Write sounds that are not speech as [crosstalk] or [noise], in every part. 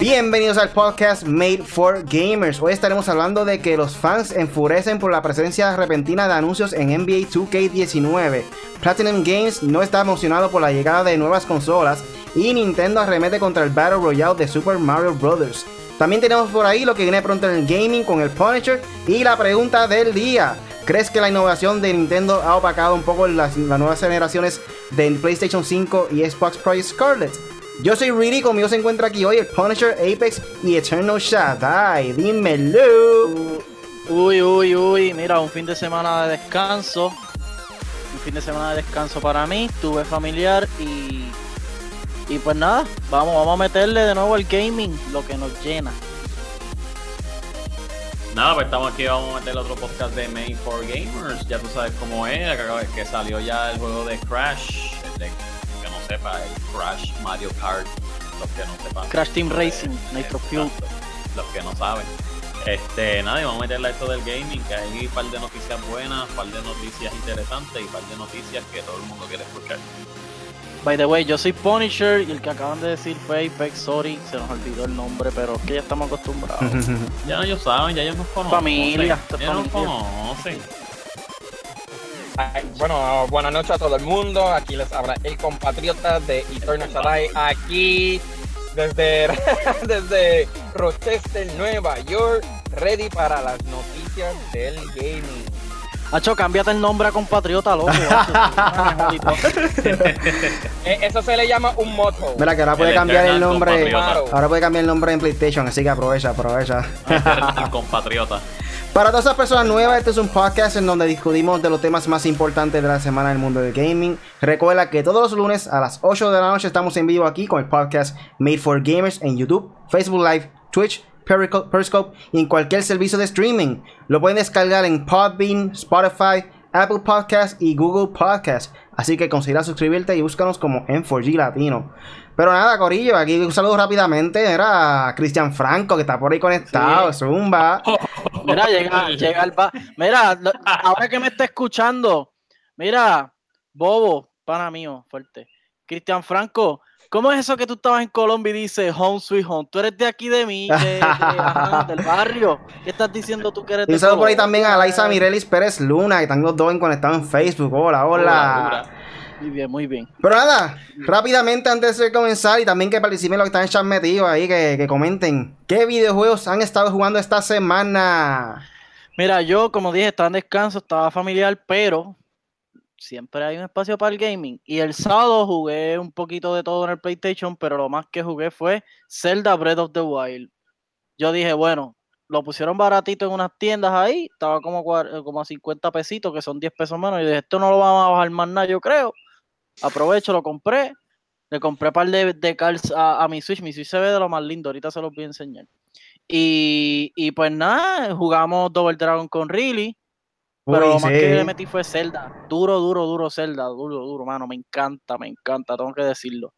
Bienvenidos al podcast Made for Gamers. Hoy estaremos hablando de que los fans enfurecen por la presencia repentina de anuncios en NBA 2K19. Platinum Games no está emocionado por la llegada de nuevas consolas y Nintendo arremete contra el Battle Royale de Super Mario Bros. También tenemos por ahí lo que viene pronto en el gaming con el Punisher y la pregunta del día. ¿Crees que la innovación de Nintendo ha opacado un poco las, las nuevas generaciones de PlayStation 5 y Xbox Project Scarlet? Yo soy Reedy, conmigo se encuentra aquí hoy el Punisher, Apex y Eternal Shaddai. Dímelo. Uy, uy, uy, mira, un fin de semana de descanso. Un fin de semana de descanso para mí, tuve familiar y. Y pues nada, vamos, vamos a meterle de nuevo al gaming, lo que nos llena. Nada, pues estamos aquí, vamos a meter otro podcast de Made for Gamers. Ya tú sabes cómo es, que salió ya el juego de Crash, el de sepa, el Crash Mario Kart, los que no sepan. Crash Team Racing, Nitro Fuel. Los que no saben. Este, nada, y vamos a meterle a esto del gaming, que hay un par de noticias buenas, un par de noticias interesantes y un par de noticias que todo el mundo quiere escuchar. By the way, yo soy Punisher y el que acaban de decir fue Apex, sorry, se nos olvidó el nombre, pero es que ya estamos acostumbrados. [laughs] ya ellos saben, ya ellos nos conocen. Familia, ya nos conocen. Bueno, buenas noches a todo el mundo. Aquí les habla el compatriota de Eternal Shaddai. Aquí desde, [laughs] desde Rochester, Nueva York, ready para las noticias del gaming. Hacho, cámbiate el nombre a compatriota, loco. [laughs] Eh, eso se le llama un moto. Mira que ahora puede cambiar el nombre. Ahora puede cambiar el nombre en PlayStation, así que aprovecha, aprovecha. [laughs] el compatriota. Para todas esas personas nuevas, este es un podcast en donde discutimos de los temas más importantes de la semana del mundo del gaming. Recuerda que todos los lunes a las 8 de la noche estamos en vivo aquí con el podcast Made for Gamers en YouTube, Facebook Live, Twitch, Periscope y en cualquier servicio de streaming. Lo pueden descargar en Podbean, Spotify, Apple Podcast y Google Podcast. Así que considera suscribirte y búscanos como M4G Latino. Pero nada, Corillo, aquí un saludo rápidamente. Era Cristian Franco, que está por ahí conectado, Zumba. [laughs] Mira, llega, llega el Mira, ahora que me está escuchando, mira, Bobo, pana mío, fuerte. Cristian Franco, ¿cómo es eso que tú estabas en Colombia y dices home sweet home? Tú eres de aquí de mí, [laughs] del barrio. ¿Qué estás diciendo tú que eres de Un saludo por ahí también a Laisa Mirelis Pérez Luna, que están los dos conectados en Facebook. Hola, hola. Muy bien, muy bien. Pero nada, rápidamente antes de comenzar y también que participen los que están en chat metidos ahí, que, comenten qué videojuegos han estado jugando esta semana. Mira, yo como dije, estaba en descanso, estaba familiar, pero siempre hay un espacio para el gaming. Y el sábado jugué un poquito de todo en el PlayStation, pero lo más que jugué fue Zelda Breath of the Wild. Yo dije, bueno, lo pusieron baratito en unas tiendas ahí, estaba como, como a 50 pesitos, que son 10 pesos menos. Y dije, esto no lo vamos a bajar más nada, yo creo aprovecho, lo compré. Le compré un par de, de a, mi Switch. Mi Switch se ve de lo más lindo. Ahorita se los voy a enseñar. Y, y pues nada, jugamos Double Dragon con Riley. Pero lo más que le metí fue Zelda. Duro, duro, duro Zelda. Duro, duro, mano. Me encanta, me encanta. Tengo que decirlo.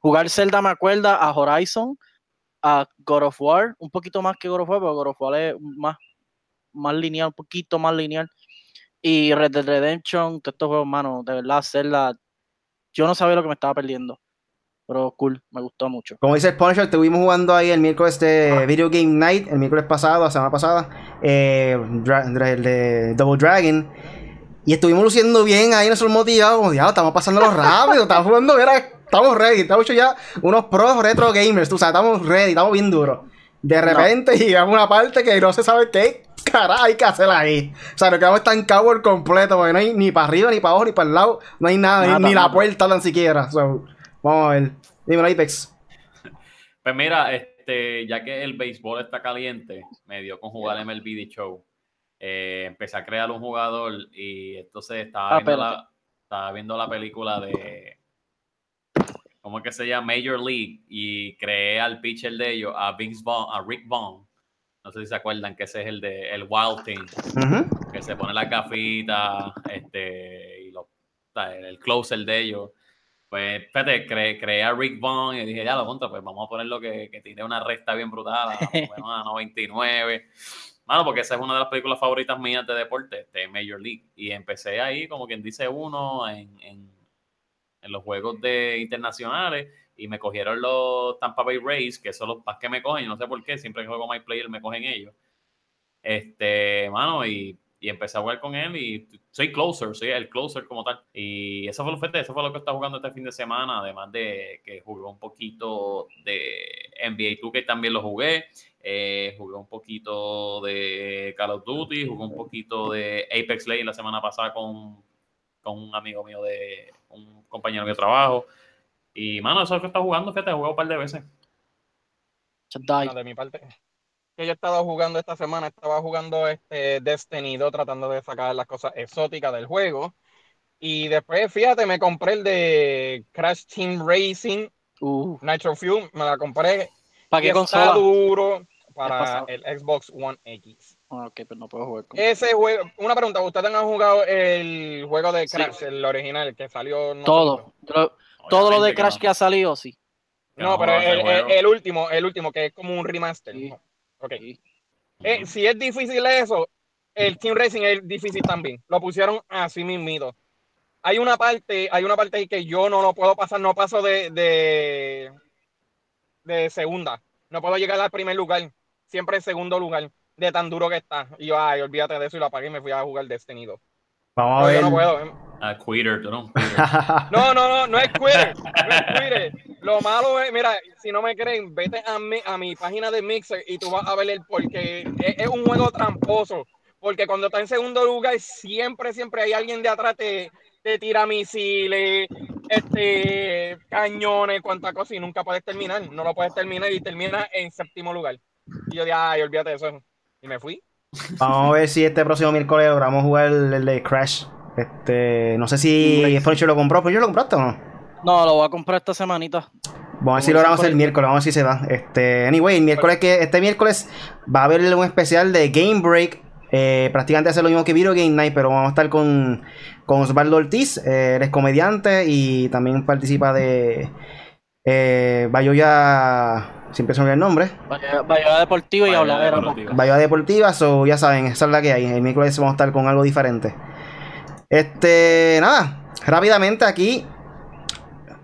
Jugar Zelda me acuerda a Horizon, a God of War. Un poquito más que God of War, pero God of War es más, más lineal, un poquito más lineal. Y Red Dead Redemption, todos estos juegos, mano, de verdad, Zelda yo no sabía lo que me estaba perdiendo. Pero cool, me gustó mucho. Como dice el Punisher, estuvimos jugando ahí el miércoles de Video Game Night, el miércoles pasado, la semana pasada, eh, de Double Dragon. Y estuvimos luciendo bien ahí, nosotros motivados, ya estamos pasándolo rápido, estamos jugando, era, estamos ready, estamos hecho ya unos pros retro gamers, tú sabes, estamos ready, estamos bien duros. De repente [laughs] llegamos a una parte que no se sabe qué carajo hay que hacer ahí. O sea, nos quedamos estancados por completo, porque no hay ni para arriba, ni para abajo, ni para el lado, no hay nada, ni, la puerta tan siquiera. vamos a ver. Dímelo, Apex. [laughs] Pues mira, este, ya que el béisbol está caliente, me dio con jugar MLB The Show. Eh, empecé a crear un jugador y entonces estaba, ah, viendo la, estaba viendo la película de ¿cómo es que se llama? Major League y creé al pitcher de ellos, a Vince Vaughn, a Rick Vaughn. No sé si se acuerdan que ese es el de el Wild Team, que se pone la gafita este, y el closer de ellos. Pues, espérate, creé, a Rick Vaughn y dije, ya lo contra, pues vamos a ponerlo que, que tiene una recta bien brutal, a 99. [laughs] Mano, porque esa es una de las películas favoritas mías de deporte, de Major League. Y empecé ahí, como quien dice uno, en, en, en los juegos de internacionales. Y me cogieron los Tampa Bay Rays, que son los más que me cogen. No sé por qué, siempre que juego My Player me cogen ellos. Este, mano, y, y empecé a jugar con él y soy closer, soy el closer como tal. Y eso fue lo, eso fue lo que está jugando este fin de semana, además de que jugué un poquito de NBA 2 que también lo jugué. Eh, jugué un poquito de Call of Duty, jugué un poquito de Apex Legends la semana pasada con, con un amigo mío de un compañero de trabajo. Y mano, eso es lo que está jugando, fíjate, he jugado un par de veces. No, de mi parte, que yo he estado jugando esta semana, estaba jugando este Destiny 2, tratando de sacar las cosas exóticas del juego. Y después, fíjate, me compré el de Crash Team Racing, Uh, Nitro Fuel, me la compré. ¿Para qué consola? Está duro para el Xbox One X. Ah, ok, pero no puedo jugar con Ese juego, una pregunta, ¿ustedes han jugado el juego de Sí. Crash, el original, que salió? no todo. Lo- todo lo de que Crash no. que ha salido, sí. No, pero el, el- juego. el último, el último, que es como un remaster. Sí. ¿no? Ok. Eh, si es difícil eso, el Team Racing es difícil también. Lo pusieron así mismito. Hay una parte, hay una parte que yo no lo puedo pasar, no paso de, de, de segunda. No puedo llegar al primer lugar. Siempre en segundo lugar. De tan duro que está. Y yo, ay, olvídate de eso y lo apagué y me fui a jugar Destiny 2. Vamos a No, ver. yo no puedo. Ah, quitter, tú no. [laughs] No, no, no, no es Twitter. No es Twitter. Lo malo es, mira, si no me creen, vete a mi, a mi página de Mixer y tú vas a ver el porque es, es un juego tramposo. Porque cuando está en segundo lugar, siempre, siempre hay alguien de atrás te, te tira misiles, este, cañones, cuánta cosa, y nunca puedes terminar. No lo puedes terminar y termina en séptimo lugar. Y yo dije, ay, olvídate de eso. Y me fui. Vamos a ver si este próximo miércoles logramos jugar el, el de Crash. Este, no sé si Poncho lo compró. ¿Poncho lo compraste o no? No, lo voy a comprar esta semanita. Vamos a ver si logramos el miércoles, vamos a ver si se da. Este, anyway, el miércoles que, este miércoles va a haber un especial de Game Break. Eh, prácticamente hace lo mismo que Video Game Night, pero vamos a estar con, con Osvaldo Ortiz, eh, él es comediante y también participa de eh, Bayoya, siempre se me olvida el nombre, Vaya, vaya deportivo y Vaya habladera. deportivo. Bayoya Deportiva, so ya saben, esa es la que hay. El miércoles vamos a estar con algo diferente. Este, nada, rápidamente aquí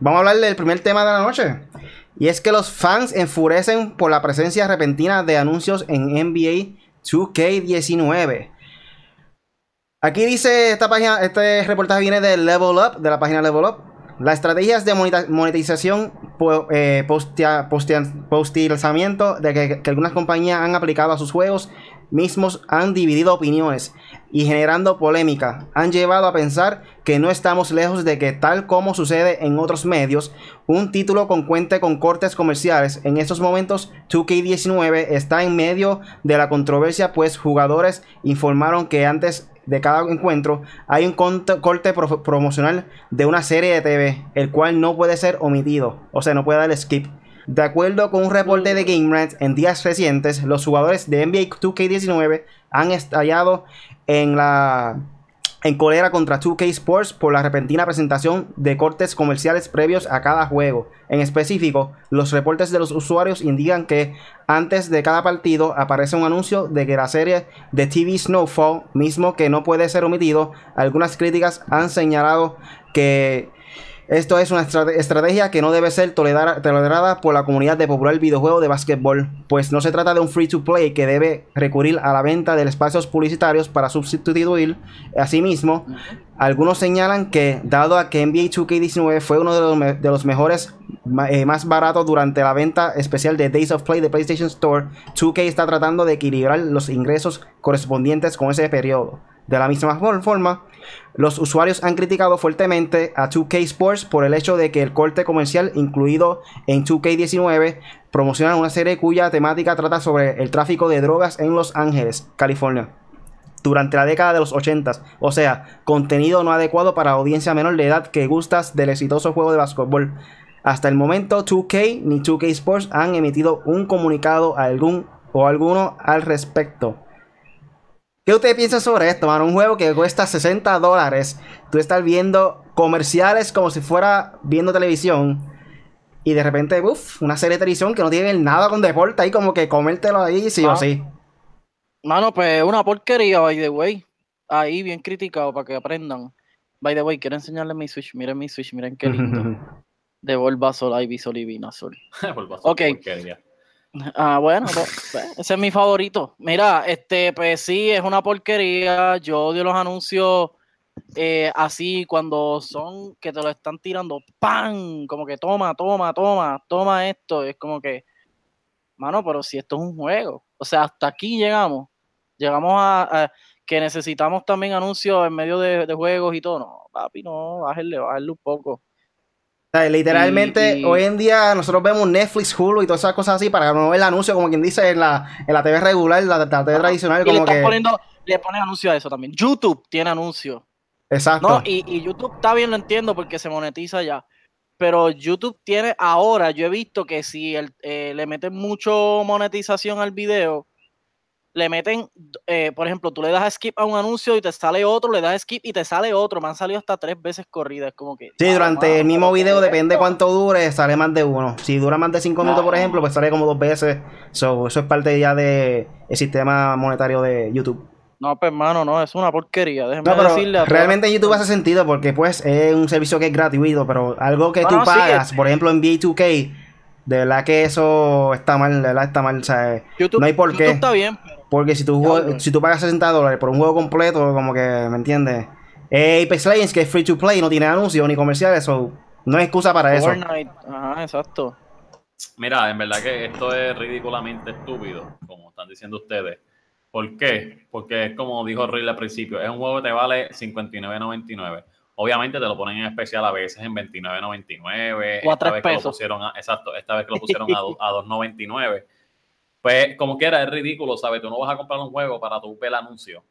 vamos a hablar del primer tema de la noche. Y es que los fans enfurecen por la presencia repentina de anuncios en NBA 2K19. Aquí dice esta página, este reportaje viene de Level Up, de la página Level Up. Las estrategias de monetización eh, de que, que algunas compañías han aplicado a sus juegos mismos han dividido opiniones y generando polémica. Han llevado a pensar que no estamos lejos de que tal como sucede en otros medios, un título con cuente con cortes comerciales. En estos momentos 2K19 está en medio de la controversia pues jugadores informaron que antes de cada encuentro hay un corte pro- promocional de una serie de TV, el cual no puede ser omitido, o sea, no puede dar skip. De acuerdo con un reporte de Game Rant, en días recientes, los jugadores de NBA 2K19 han estallado en la en cólera contra 2K Sports por la repentina presentación de cortes comerciales previos a cada juego. En específico, los reportes de los usuarios indican que antes de cada partido aparece un anuncio de que la serie de TV Snowfall, mismo que no puede ser omitido, algunas críticas han señalado que esto es una estrate- estrategia que no debe ser tolerada, por la comunidad de popular videojuego de básquetbol, pues no se trata de un free to play que debe recurrir a la venta de espacios publicitarios para sustituir. Asimismo, algunos señalan que, dado a que NBA 2K19 fue uno de los, me- de los mejores eh, más baratos durante la venta especial de Days of Play de PlayStation Store, 2K está tratando de equilibrar los ingresos correspondientes con ese periodo. De la misma for- forma, los usuarios han criticado fuertemente a 2K Sports por el hecho de que el corte comercial incluido en 2K19 promociona una serie cuya temática trata sobre el tráfico de drogas en Los Ángeles, California durante la década de los 80, o sea, contenido no adecuado para audiencia menor de edad que gustas del exitoso juego de básquetbol. Hasta el momento, 2K ni 2K Sports han emitido un comunicado o alguno al respecto. ¿Qué ustedes piensan sobre esto, mano? Un juego que cuesta 60 dólares. Tú estás viendo comerciales como si fuera viendo televisión. Y de repente, uff, una serie de televisión que no tiene nada con deporte ahí, como que comértelo ahí, sí o Ah. sí. Mano, pues una porquería, by the way. Ahí bien criticado para que aprendan. By the way, quiero enseñarles mi Switch. Miren mi Switch, miren qué lindo. [laughs] de Bulbasaur, Ivysaur y Venusaur. [laughs] ok. Ah, bueno, pues, pues, ese es mi favorito. Mira, este, pues sí, es una porquería. Yo odio los anuncios eh, así cuando son que te lo están tirando, ¡pam! Como que toma, toma, toma, toma esto. Es como que, mano, pero si esto es un juego. O sea, hasta aquí llegamos. Llegamos a, que necesitamos también anuncios en medio de, juegos y todo. No, papi, no, bájale, bájale un poco literalmente, hoy en día nosotros vemos Netflix, Hulu y todas esas cosas así para no ver el anuncio, como quien dice, en la, en la TV regular, la, la TV tradicional. como le, que... poniendo, le ponen anuncio a eso también. YouTube tiene anuncio. Exacto. No, y, y, YouTube está bien, lo entiendo, porque se monetiza ya. Pero YouTube tiene ahora, yo he visto que si el, eh, le meten mucho monetización al video, le meten, eh, por ejemplo, tú le das skip a un anuncio y te sale otro, le das skip y te sale otro. Me han salido hasta tres veces corridas. como que. Sí, durante el mismo video, depende cuánto dure, sale más de uno. Si dura más de cinco minutos, por ejemplo, pues sale como dos veces. eso es parte ya del sistema monetario de YouTube. No, pues hermano, no, es una porquería. Déjeme no, pero decirle realmente YouTube hace sentido porque pues es un servicio que es gratuito, pero algo que tú pagas, por ejemplo en B2K, de verdad que eso está mal, de verdad está mal. YouTube, no hay por qué. está bien, porque si tú, si tú pagas 60 dólares por un juego completo, como que, ¿me entiendes? Eh, Apex Legends, que es free to play, no tiene anuncios ni comerciales, eso no es excusa para Fortnite. eso. Ajá, exacto. Mira, en verdad que esto es ridículamente estúpido, como están diciendo ustedes. ¿Por qué? Porque es como dijo Riley al principio, es un juego que te vale 59.99. Obviamente te lo ponen en especial a veces en 29.99. Esta vez pesos. Que lo pusieron exacto, esta vez que lo pusieron a, a [laughs] 2.99. Pues como quiera, es ridículo, ¿sabes? Tú no vas a comprar un juego para tu ver el anuncio.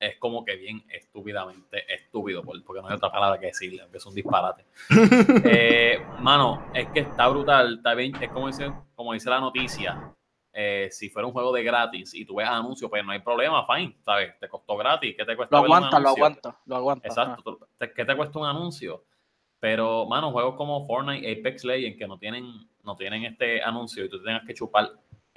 Es como que bien estúpidamente estúpido, porque no hay otra palabra que decirle, que es un disparate. [laughs] Eh, mano, es que está brutal, está bien, es como dice, como dice la noticia. Eh, si fuera un juego de gratis y tú ves anuncios, pues no hay problema, fine, ¿sabes? Te costó gratis, ¿qué te cuesta? Lo aguanta, lo aguanta, lo aguanta. Exacto, ¿qué te cuesta un anuncio? Pero, mano, juegos como Fortnite, Apex Legends, que no tienen, no tienen este anuncio y tú tengas que chupar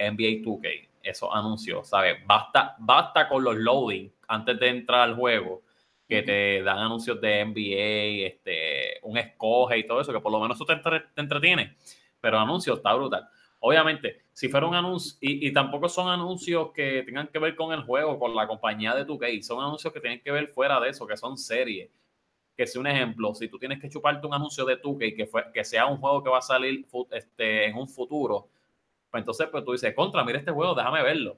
NBA 2K, esos anuncios, ¿sabes? Basta, basta con los loading antes de entrar al juego, que te dan anuncios de NBA, este, un escoge y todo eso, que por lo menos eso te, entretiene. Pero anuncios está brutal. Obviamente, si fuera un anuncio, y, tampoco son anuncios que tengan que ver con el juego, con la compañía de 2K, son anuncios que tienen que ver fuera de eso, que son series. Que sea un ejemplo, si tú tienes que chuparte un anuncio de 2K que, fue, que sea un juego que va a salir este, en un futuro, pues entonces, pues tú dices, contra, mira este juego, déjame verlo.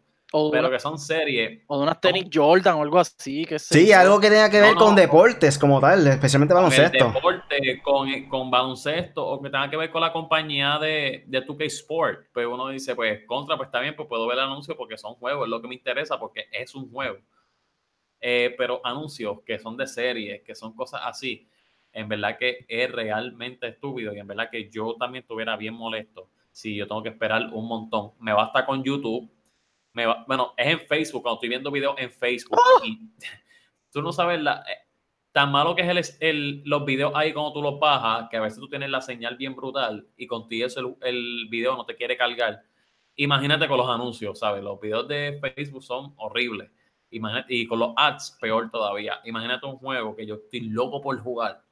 pero que son series. O de unas tenis Jordan o algo así. Que sí, algo que tenga que ver con deportes como tal, especialmente baloncesto. Con deporte, con, con, baloncesto, o que tenga que ver con la compañía de, de 2K Sport. Pues uno dice, pues contra, pues está bien, pues puedo ver el anuncio porque son juegos, es lo que me interesa porque es un juego. Eh, pero anuncios que son de series, que son cosas así, en verdad que es realmente estúpido y en verdad que yo también estuviera bien molesto si yo tengo que esperar un montón. Me basta con YouTube. Me bueno, es en Facebook, cuando estoy viendo videos en Facebook. ¡Ah! Y [laughs] tú no sabes la, eh, tan malo que es el, los videos ahí cuando tú los bajas, que a veces tú tienes la señal bien brutal y contigo el, el video no te quiere cargar. Imagínate con los anuncios, ¿sabes? Los videos de Facebook son horribles. Imagínate, y con los ads, peor todavía. Imagínate un juego que yo estoy loco por jugar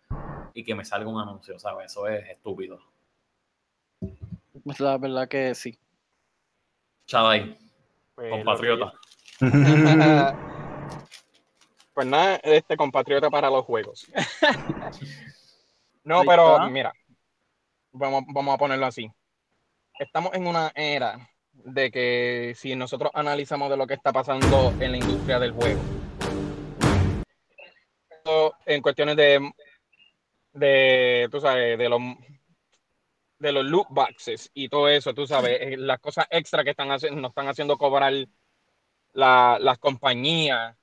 y que me salga un anuncio, ¿sabes? Eso es estúpido. La verdad que sí. Chaday, pues, compatriota. [laughs] pues nada, este compatriota para los juegos. [laughs] no, pero mira, vamos, vamos a ponerlo así. Estamos en una era de que si nosotros analizamos de lo que está pasando en la industria del juego, en cuestiones de, de tú sabes, de los de los loot boxes y todo eso, tú sabes, eh, las cosas extra que están haciendo, nos están haciendo cobrar las compañías.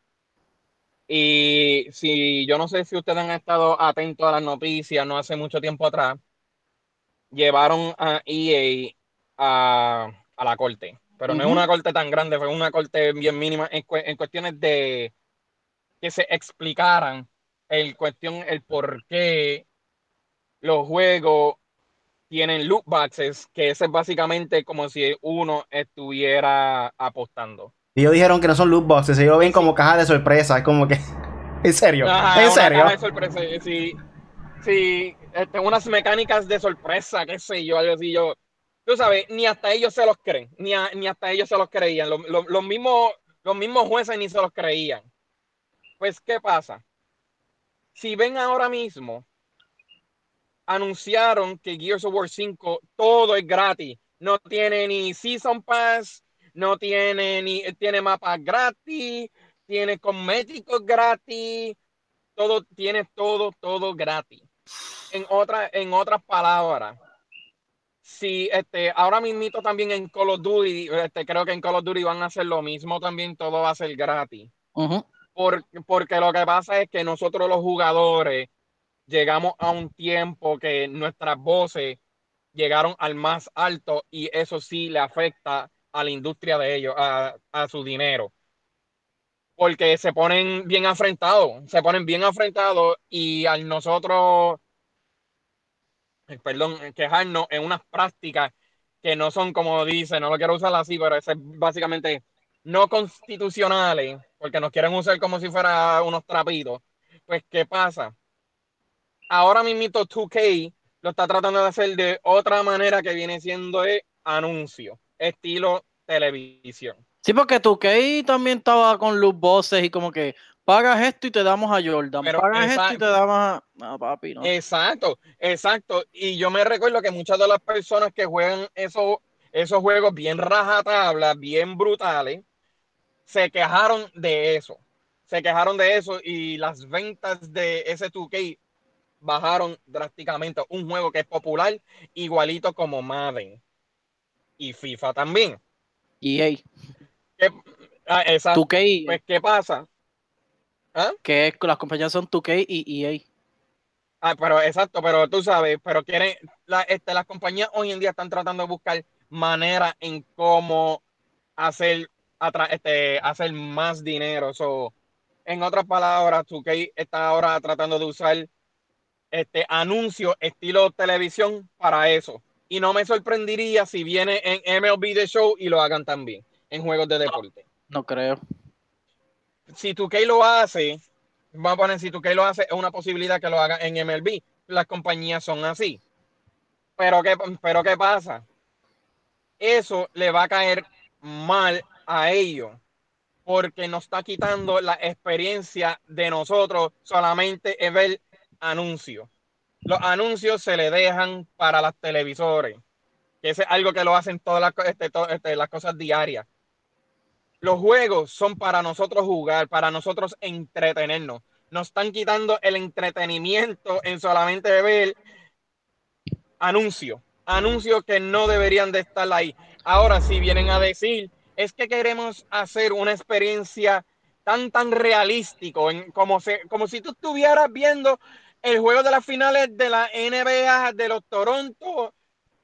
Y si yo no sé si ustedes han estado atentos a las noticias, no hace mucho tiempo atrás, llevaron a EA a, la corte. Pero no es una corte tan grande, fue una corte bien mínima en, en cuestiones de que se explicaran el cuestión, el por qué los juegos tienen loot boxes, que ese es básicamente como si uno estuviera apostando. Y ellos dijeron que no son loot boxes, ellos ven como cajas de sorpresa, es como que... [laughs] ¿En serio? ¿En serio? Caja de sorpresa, sí. Sí, este, unas mecánicas de sorpresa, qué sé yo, algo así, yo... Tú sabes, ni hasta ellos se los creen, ni, ni hasta ellos se los creían. Los, mismos, los mismos jueces ni se los creían. Pues, ¿qué pasa? Si ven ahora mismo, anunciaron que Gears of War 5 todo es gratis. No tiene ni Season Pass, no tiene ni tiene mapas gratis, tiene cosméticos gratis, todo tiene todo todo gratis. En otra en otras palabras, si este ahora mismo también en Call of Duty, este, creo que en Call of Duty van a hacer lo mismo también, todo va a ser gratis. porque lo que pasa es que nosotros los jugadores llegamos a un tiempo que nuestras voces llegaron al más alto y eso sí le afecta a la industria de ellos, a, su dinero. Porque se ponen bien afrentados, se ponen bien afrentados y al nosotros, eh, perdón, quejarnos en unas prácticas que no son como dice, no lo quiero usar así, pero es básicamente no constitucionales, porque nos quieren usar como si fuera unos trapitos. Pues, ¿qué pasa? Ahora mismo 2K lo está tratando de hacer de otra manera que viene siendo de anuncio, estilo televisión. Sí, porque 2K también estaba con los bosses y como que pagas esto y te damos a Jordan, pagas esto y te damos a... No, papi, no. Exacto, exacto. Y yo me recuerdo que muchas de las personas que juegan esos, esos juegos bien rajatablas, bien brutales, se quejaron de eso. Se quejaron de eso y las ventas de ese 2K bajaron drásticamente. Un juego que es popular, igualito como Madden y FIFA también. EA. ¿Qué, ah, exacto. Pues, ¿qué pasa? ¿Ah? Que las compañías son 2K y EA. Ah, pero exacto, pero tú sabes, pero quieren, la, este, las compañías hoy en día están tratando de buscar maneras en cómo hacer, este, hacer más dinero. So, en otras palabras, 2K está ahora tratando de usar este anuncio estilo televisión para eso. Y no me sorprendería si viene en MLB The Show y lo hagan también en juegos de deporte. No, creo. Si 2K lo hace, vamos a poner si 2K lo hace, es una posibilidad que lo haga en MLB. Las compañías son así. Pero ¿qué, pero ¿qué pasa? Eso le va a caer mal a ellos porque nos está quitando la experiencia de nosotros solamente es ver anuncios. Los anuncios se le dejan para las televisores, que es algo que lo hacen todas las, este, este, las cosas diarias. Los juegos son para nosotros jugar, para nosotros entretenernos. Nos están quitando el entretenimiento en solamente ver anuncios, anuncios que no deberían de estar ahí. Ahora, si vienen a decir, es que queremos hacer una experiencia tan, tan realístico, como, como si tú estuvieras viendo el juego de las finales de la NBA de los Toronto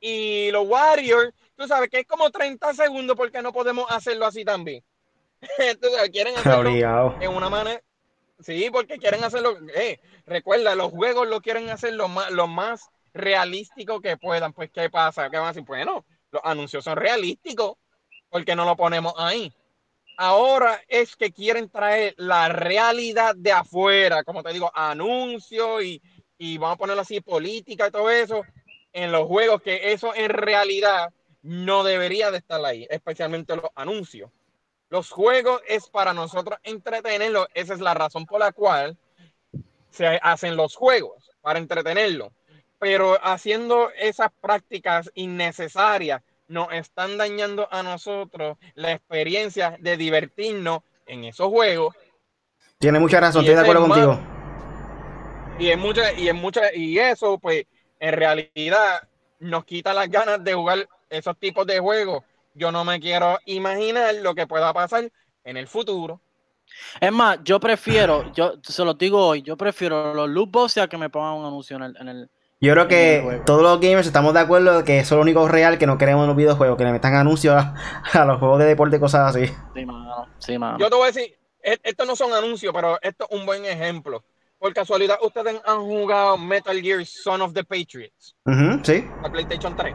y los Warriors, tú sabes que es como 30 segundos porque no podemos hacerlo así también. [laughs] Entonces, quieren hacerlo en una manera. Sí, porque quieren hacerlo. Eh, recuerda, los juegos lo quieren hacer lo más, lo más realístico que puedan. Pues, ¿qué pasa? ¿Qué van a decir? Bueno, los anuncios son realísticos. porque no lo ponemos ahí? Ahora es que quieren traer la realidad de afuera, como te digo, anuncios y, y vamos a ponerlo así, política y todo eso, en los juegos, que eso en realidad no debería de estar ahí, especialmente los anuncios. Los juegos es para nosotros entretenerlos, esa es la razón por la cual se hacen los juegos, para entretenerlo. Pero haciendo esas prácticas innecesarias nos están dañando a nosotros la experiencia de divertirnos en esos juegos. Tiene mucha razón, estoy de acuerdo contigo. Y en mucha, y en mucha, y eso, pues, en realidad nos quita las ganas de jugar esos tipos de juegos. Yo no me quiero imaginar lo que pueda pasar en el futuro. Es más, yo prefiero, yo se lo digo hoy, yo prefiero los loot boxes a que me pongan un anuncio en el, yo creo que todos los gamers estamos de acuerdo de que eso es lo único real que no queremos en los videojuegos, que le metan anuncios [laughs] a, los juegos de deporte y cosas así. Sí, mano. Sí, mano. Yo te voy a decir, e, estos no son anuncios, pero esto es un buen ejemplo. Por casualidad, ustedes han jugado Metal Gear Son of the Patriots. sí. A PlayStation 3.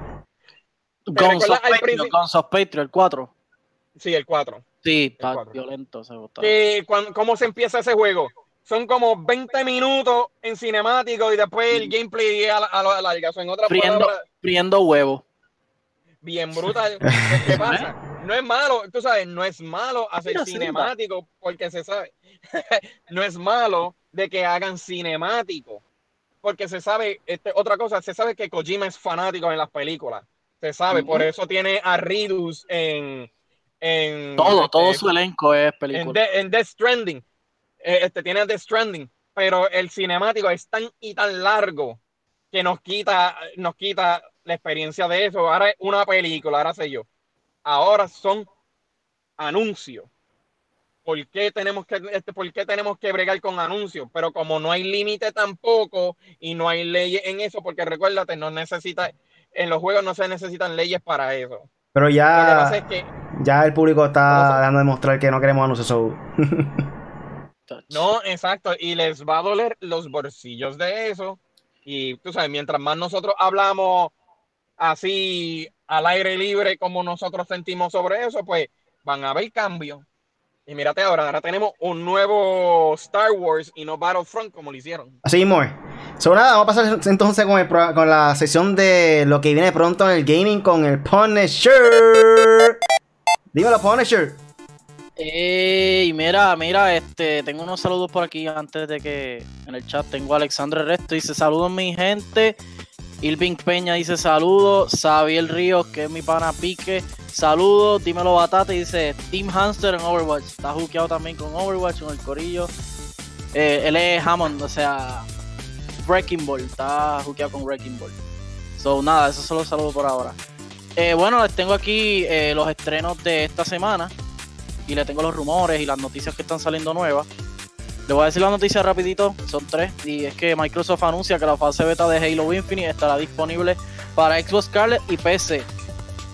Guns of, Patriot, Guns of Patriot 4. Sí, el 4. Sí, El violento. Se cuan- ¿Cómo se empieza ese juego? Son como 20 minutos en cinemático y después el gameplay a la, a la larga. O sea, en otras Friendo, palabras, friendo huevo. bien brutal. [laughs] ¿Qué pasa? No es malo, tú sabes, no es malo hacer cinemático porque se sabe. [laughs] no es malo de que hagan cinemático porque se sabe, este, otra cosa, se sabe que Kojima es fanático en las películas. Se sabe, por eso tiene a Ridus en. en Todo, este, todo su elenco es en, película. De- en Death Stranding. Eh, este, tiene Death Stranding, pero el cinemático es tan y tan largo que nos quita, nos quita la experiencia de eso. Ahora es una película, ahora sé yo. Ahora son anuncios. ¿Por qué tenemos que, este, por qué tenemos que bregar con anuncios? Pero como no hay límite tampoco y no hay leyes en eso, porque recuérdate, no necesita, en los juegos no se necesitan leyes para eso. Pero Lo que pasa ya, es que ya el público está dando a demostrar que no queremos anuncios. [laughs] No, exacto, y les va a doler los bolsillos de eso. Y tú sabes, mientras más nosotros hablamos así al aire libre como nosotros sentimos sobre eso, pues van a haber cambios. Y mírate ahora, ahora tenemos un nuevo Star Wars y no Battlefront como lo hicieron. Así mismo. So, nada, vamos a pasar entonces con, el con la sección de lo que viene pronto en el gaming con el Punisher. Dímelo, Punisher. Ey, mira, mira, este, tengo unos saludos por aquí antes de que en el chat tengo a Alexandre Resto, dice saludos mi gente, Irving Peña dice saludos, Xavier Ríos, que es mi pana Pique, saludos, dímelo Batata, dice Team Hamster en Overwatch, está jukeado también con Overwatch, con el corillo, Eh, él es Hammond, o sea, Wrecking Ball, está jukeado con Wrecking Ball. So, nada, esos son los saludos por ahora. Eh, bueno, les tengo aquí eh, los estrenos de esta semana y le tengo los rumores y las noticias que están saliendo nuevas. Le voy a decir las noticias rapidito, son tres, y es que Microsoft anuncia que la fase beta de Halo Infinite estará disponible para Xbox Scarlet y PC.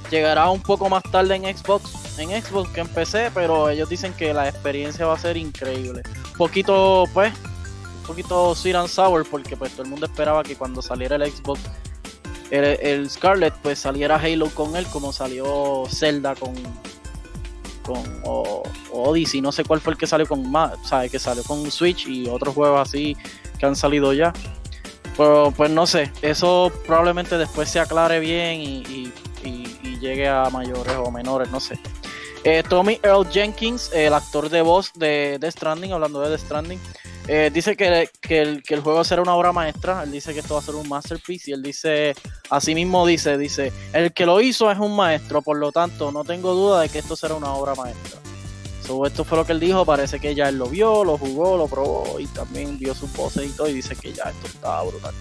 Llegará un poco más tarde en Xbox, en Xbox que en PC, pero ellos dicen que la experiencia va a ser increíble. Un poquito, pues, un poquito sweet and sour, porque pues todo el mundo esperaba que cuando saliera el Xbox, el, el Scarlet, pues saliera Halo con él, como salió Zelda con, con o, Odyssey, no sé cuál fue el que salió con más, sabe que salió con Switch y otros juegos así que han salido ya. Pero pues no sé, eso probablemente después se aclare bien y llegue a mayores o menores, no sé. Eh, Tommy Earl Jenkins, el actor de voz de The Stranding, hablando de The Stranding, eh, dice que, que el, que el juego será una obra maestra. Él dice que esto va a ser un masterpiece. Y él dice, así mismo dice, dice, el que lo hizo es un maestro, por lo tanto, no tengo duda de que esto será una obra maestra. So, esto fue lo que él dijo, parece que ya él lo vio, lo jugó, lo probó y también vio sus voces y todo y dice que ya esto estaba brutal.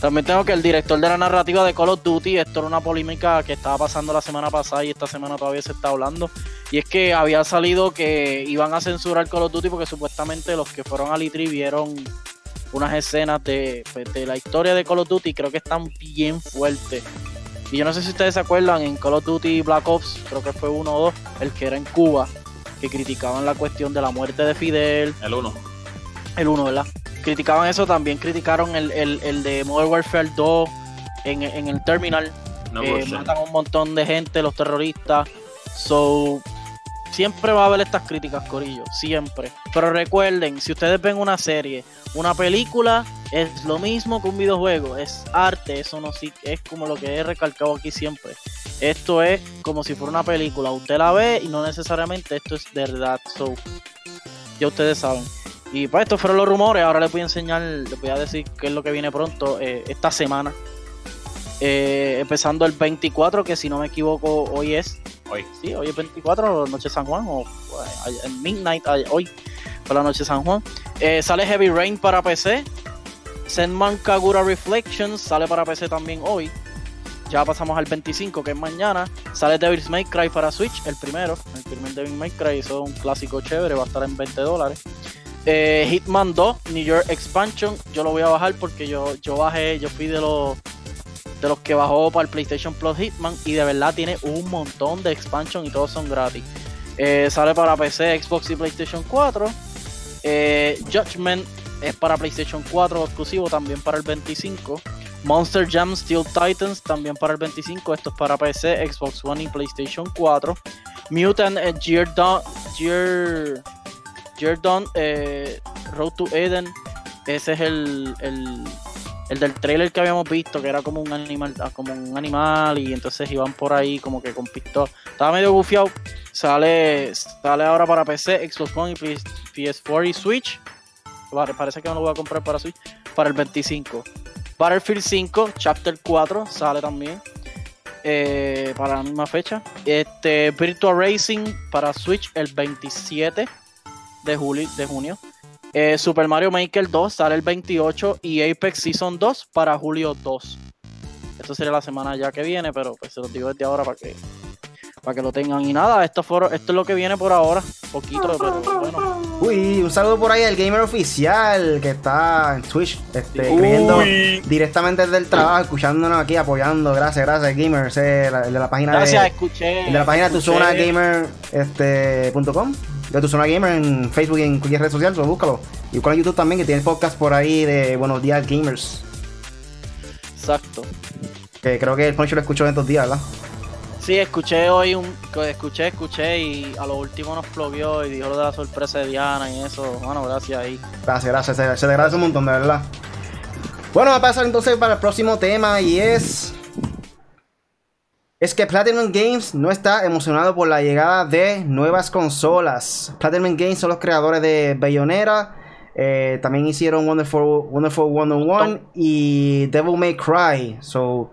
También tengo que el director de la narrativa de Call of Duty, esto era una polémica que estaba pasando la semana pasada y esta semana todavía se está hablando, y es que había salido que iban a censurar Call of Duty porque supuestamente los que fueron al E3 vieron unas escenas de, pues, de la historia de Call of Duty, creo que están bien fuertes. Y yo no sé si ustedes se acuerdan, en Call of Duty Black Ops, creo que fue uno o dos, el que era en Cuba, que criticaban la cuestión de la muerte de Fidel, El 1. el 1, ¿verdad? Criticaban eso, también criticaron el, el, el de Modern Warfare 2 en, en el terminal, No bullshit. matan a un montón de gente, los terroristas. So, siempre va a haber estas críticas, Corillo, siempre. Pero recuerden, si ustedes ven una serie, una película, es lo mismo que un videojuego, es arte, eso no sí, es como lo que he recalcado aquí siempre. Esto es como si fuera una película, usted la ve y no necesariamente esto es verdad. So, ya ustedes saben. Y pues estos fueron los rumores. Ahora les voy a enseñar, les voy a decir qué es lo que viene pronto eh, esta semana. Eh, empezando el 24, que si no me equivoco, hoy es. Hoy. Sí, hoy es 24, noche San Juan, o eh, en Midnight, hoy, por la noche San Juan. Sale Heavy Rain para PC. Senman Kagura Reflections sale para PC también hoy. Ya pasamos al 25, que es mañana. Sale Devil's May Cry para Switch, el primero. El primer Devil May Cry, eso es un clásico chévere, va a estar en 20 dólares. Eh, Hitman 2, New York Expansion, yo lo voy a bajar porque yo, yo bajé, yo fui de los de los que bajó para el PlayStation Plus Hitman y de verdad tiene un montón de expansion y todos son gratis. Eh, sale para PC, Xbox y PlayStation 4. Eh, Judgment es para PlayStation 4 exclusivo también para el 25. Monster Jam Steel Titans también para el 25. Esto es para PC, Xbox One y PlayStation 4. Mutant Gear Gear, Gear Dawn eh, Road to Eden. Ese es el, el, el, del trailer que habíamos visto, que era como un animal, ah, como un animal, y entonces iban por ahí como que con pistola. Estaba medio gufiado. Sale, sale ahora para PC, Xbox One y PS4 y Switch. Parece que no lo voy a comprar para Switch. Para el 25. Battlefield 5, Chapter 4, sale también. Eh, para la misma fecha. Este, Virtual Racing para Switch el 27 de, julio, de junio. Eh, Super Mario Maker 2 sale el 28 y Apex Season 2 para julio 2. Esto sería la semana ya que viene, pero pues se los digo desde ahora para que para que lo tengan. Y nada, esto, esto es lo que viene por ahora. Poquito, pero bueno. Uy, un saludo por ahí al gamer oficial que está en Twitch, este, escribiendo directamente desde el trabajo, escuchándonos aquí, apoyando. Gracias, gracias, gamers. el de la página gracias, de, escuché. El de la página tu zona gamer este, de tu zona gamer en Facebook y en cualquier red social, solo búscalo. Y con YouTube también, que tiene podcast por ahí de Buenos Días Gamers. Exacto. Que creo que el Poncho lo escuchó en estos días, ¿verdad? Sí, escuché hoy un. Escuché, escuché y a lo último nos flovió y dijo lo de la sorpresa de Diana y eso. Bueno, gracias ahí. Gracias, gracias. Se, se te agradece un montón, de verdad. Bueno, va a pasar entonces para el próximo tema y es. Es que Platinum Games no está emocionado por la llegada de nuevas consolas. Platinum Games son los creadores de Bayonetta. Eh, también hicieron Wonderful, Wonderful 101 y Devil May Cry. So,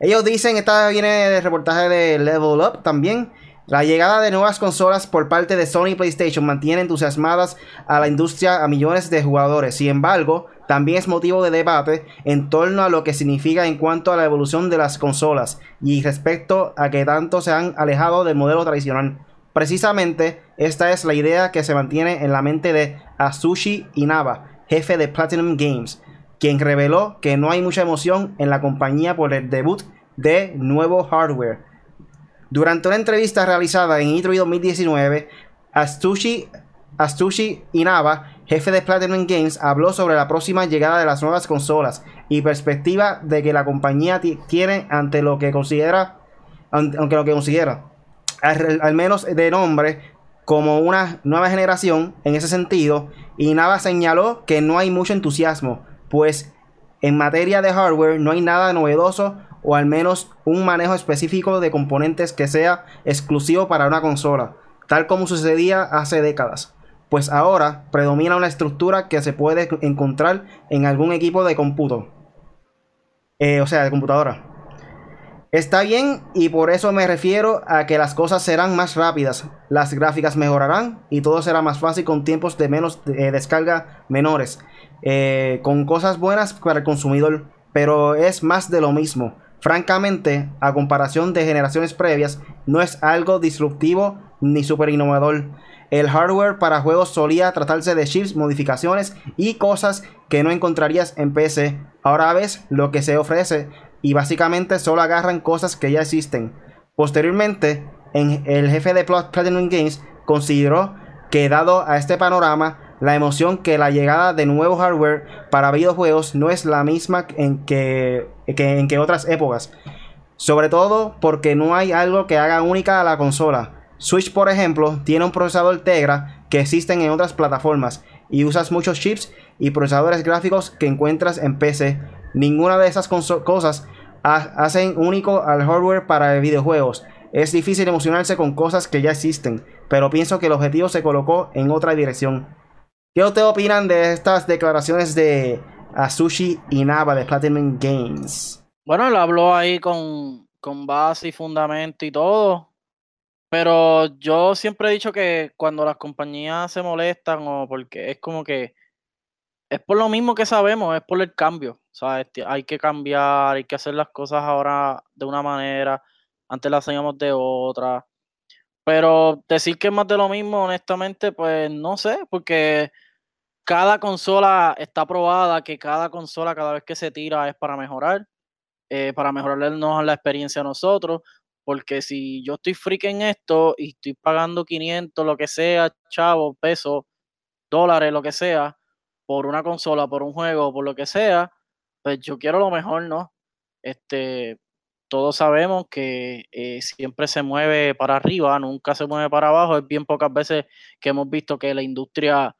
ellos dicen, esta viene del reportaje de Level Up también. La llegada de nuevas consolas por parte de Sony PlayStation mantiene entusiasmadas a la industria a millones de jugadores. Sin embargo, también es motivo de debate en torno a lo que significa en cuanto a la evolución de las consolas y respecto a que tanto se han alejado del modelo tradicional. Precisamente, esta es la idea que se mantiene en la mente de Asushi Inaba, jefe de Platinum Games, quien reveló que no hay mucha emoción en la compañía por el debut de nuevo hardware. Durante una entrevista realizada en E3 2019, Astushi, Astushi Inaba, jefe de Platinum Games, habló sobre la próxima llegada de las nuevas consolas y perspectiva de que la compañía tiene ante lo que considera, aunque lo que considera, al, menos de nombre, como una nueva generación en ese sentido, Inaba señaló que no hay mucho entusiasmo pues en materia de hardware no hay nada novedoso o al menos un manejo específico de componentes que sea exclusivo para una consola, tal como sucedía hace décadas. Pues ahora predomina una estructura que se puede encontrar en algún equipo de cómputo. Eh, o sea, de computadora. Está bien y por eso me refiero a que las cosas serán más rápidas, las gráficas mejorarán y todo será más fácil con tiempos de menos eh, descarga menores. Eh, con cosas buenas para el consumidor, pero es más de lo mismo. Francamente, a comparación de generaciones previas, no es algo disruptivo ni super innovador. El hardware para juegos solía tratarse de chips, modificaciones y cosas que no encontrarías en PC. Ahora ves lo que se ofrece y básicamente solo agarran cosas que ya existen. Posteriormente, el jefe de Platinum Games consideró que dado a este panorama, la emoción que la llegada de nuevo hardware para videojuegos no es la misma en que, en que otras épocas. Sobre todo porque no hay algo que haga única a la consola. Switch, por ejemplo, tiene un procesador Tegra que existen en otras plataformas y usas muchos chips y procesadores gráficos que encuentras en PC. Ninguna de esas cosas hacen único al hardware para videojuegos. Es difícil emocionarse con cosas que ya existen, pero pienso que el objetivo se colocó en otra dirección. ¿Qué ustedes opinan de estas declaraciones de Asushi Inaba de Platinum Games? Bueno, él habló ahí con, con base y fundamento y todo. Pero yo siempre he dicho que cuando las compañías se molestan o porque es como que es por lo mismo que sabemos, es por el cambio. O sea, este, hay que cambiar, hay que hacer las cosas ahora de una manera, antes las hacíamos de otra. Pero decir que es más de lo mismo, honestamente, pues no sé, porque cada consola está probada, que cada consola cada vez que se tira es para mejorar, eh, para mejorarnos la experiencia a nosotros, porque si yo estoy freak en esto y estoy pagando 500, lo que sea, chavo, pesos, dólares, lo que sea, por una consola, por un juego, por lo que sea, pues yo quiero lo mejor, ¿no? Este, todos sabemos que eh, siempre se mueve para arriba, nunca se mueve para abajo. Es bien pocas veces que hemos visto que la industria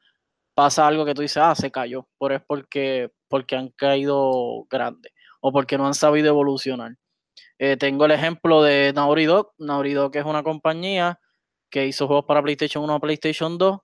pasa algo que tú dices, ah, se cayó, pero es porque, porque han caído grandes o porque no han sabido evolucionar. Eh, tengo el ejemplo de Naughty Dog. Naughty Dog es una compañía que hizo juegos para PlayStation 1 o PlayStation 2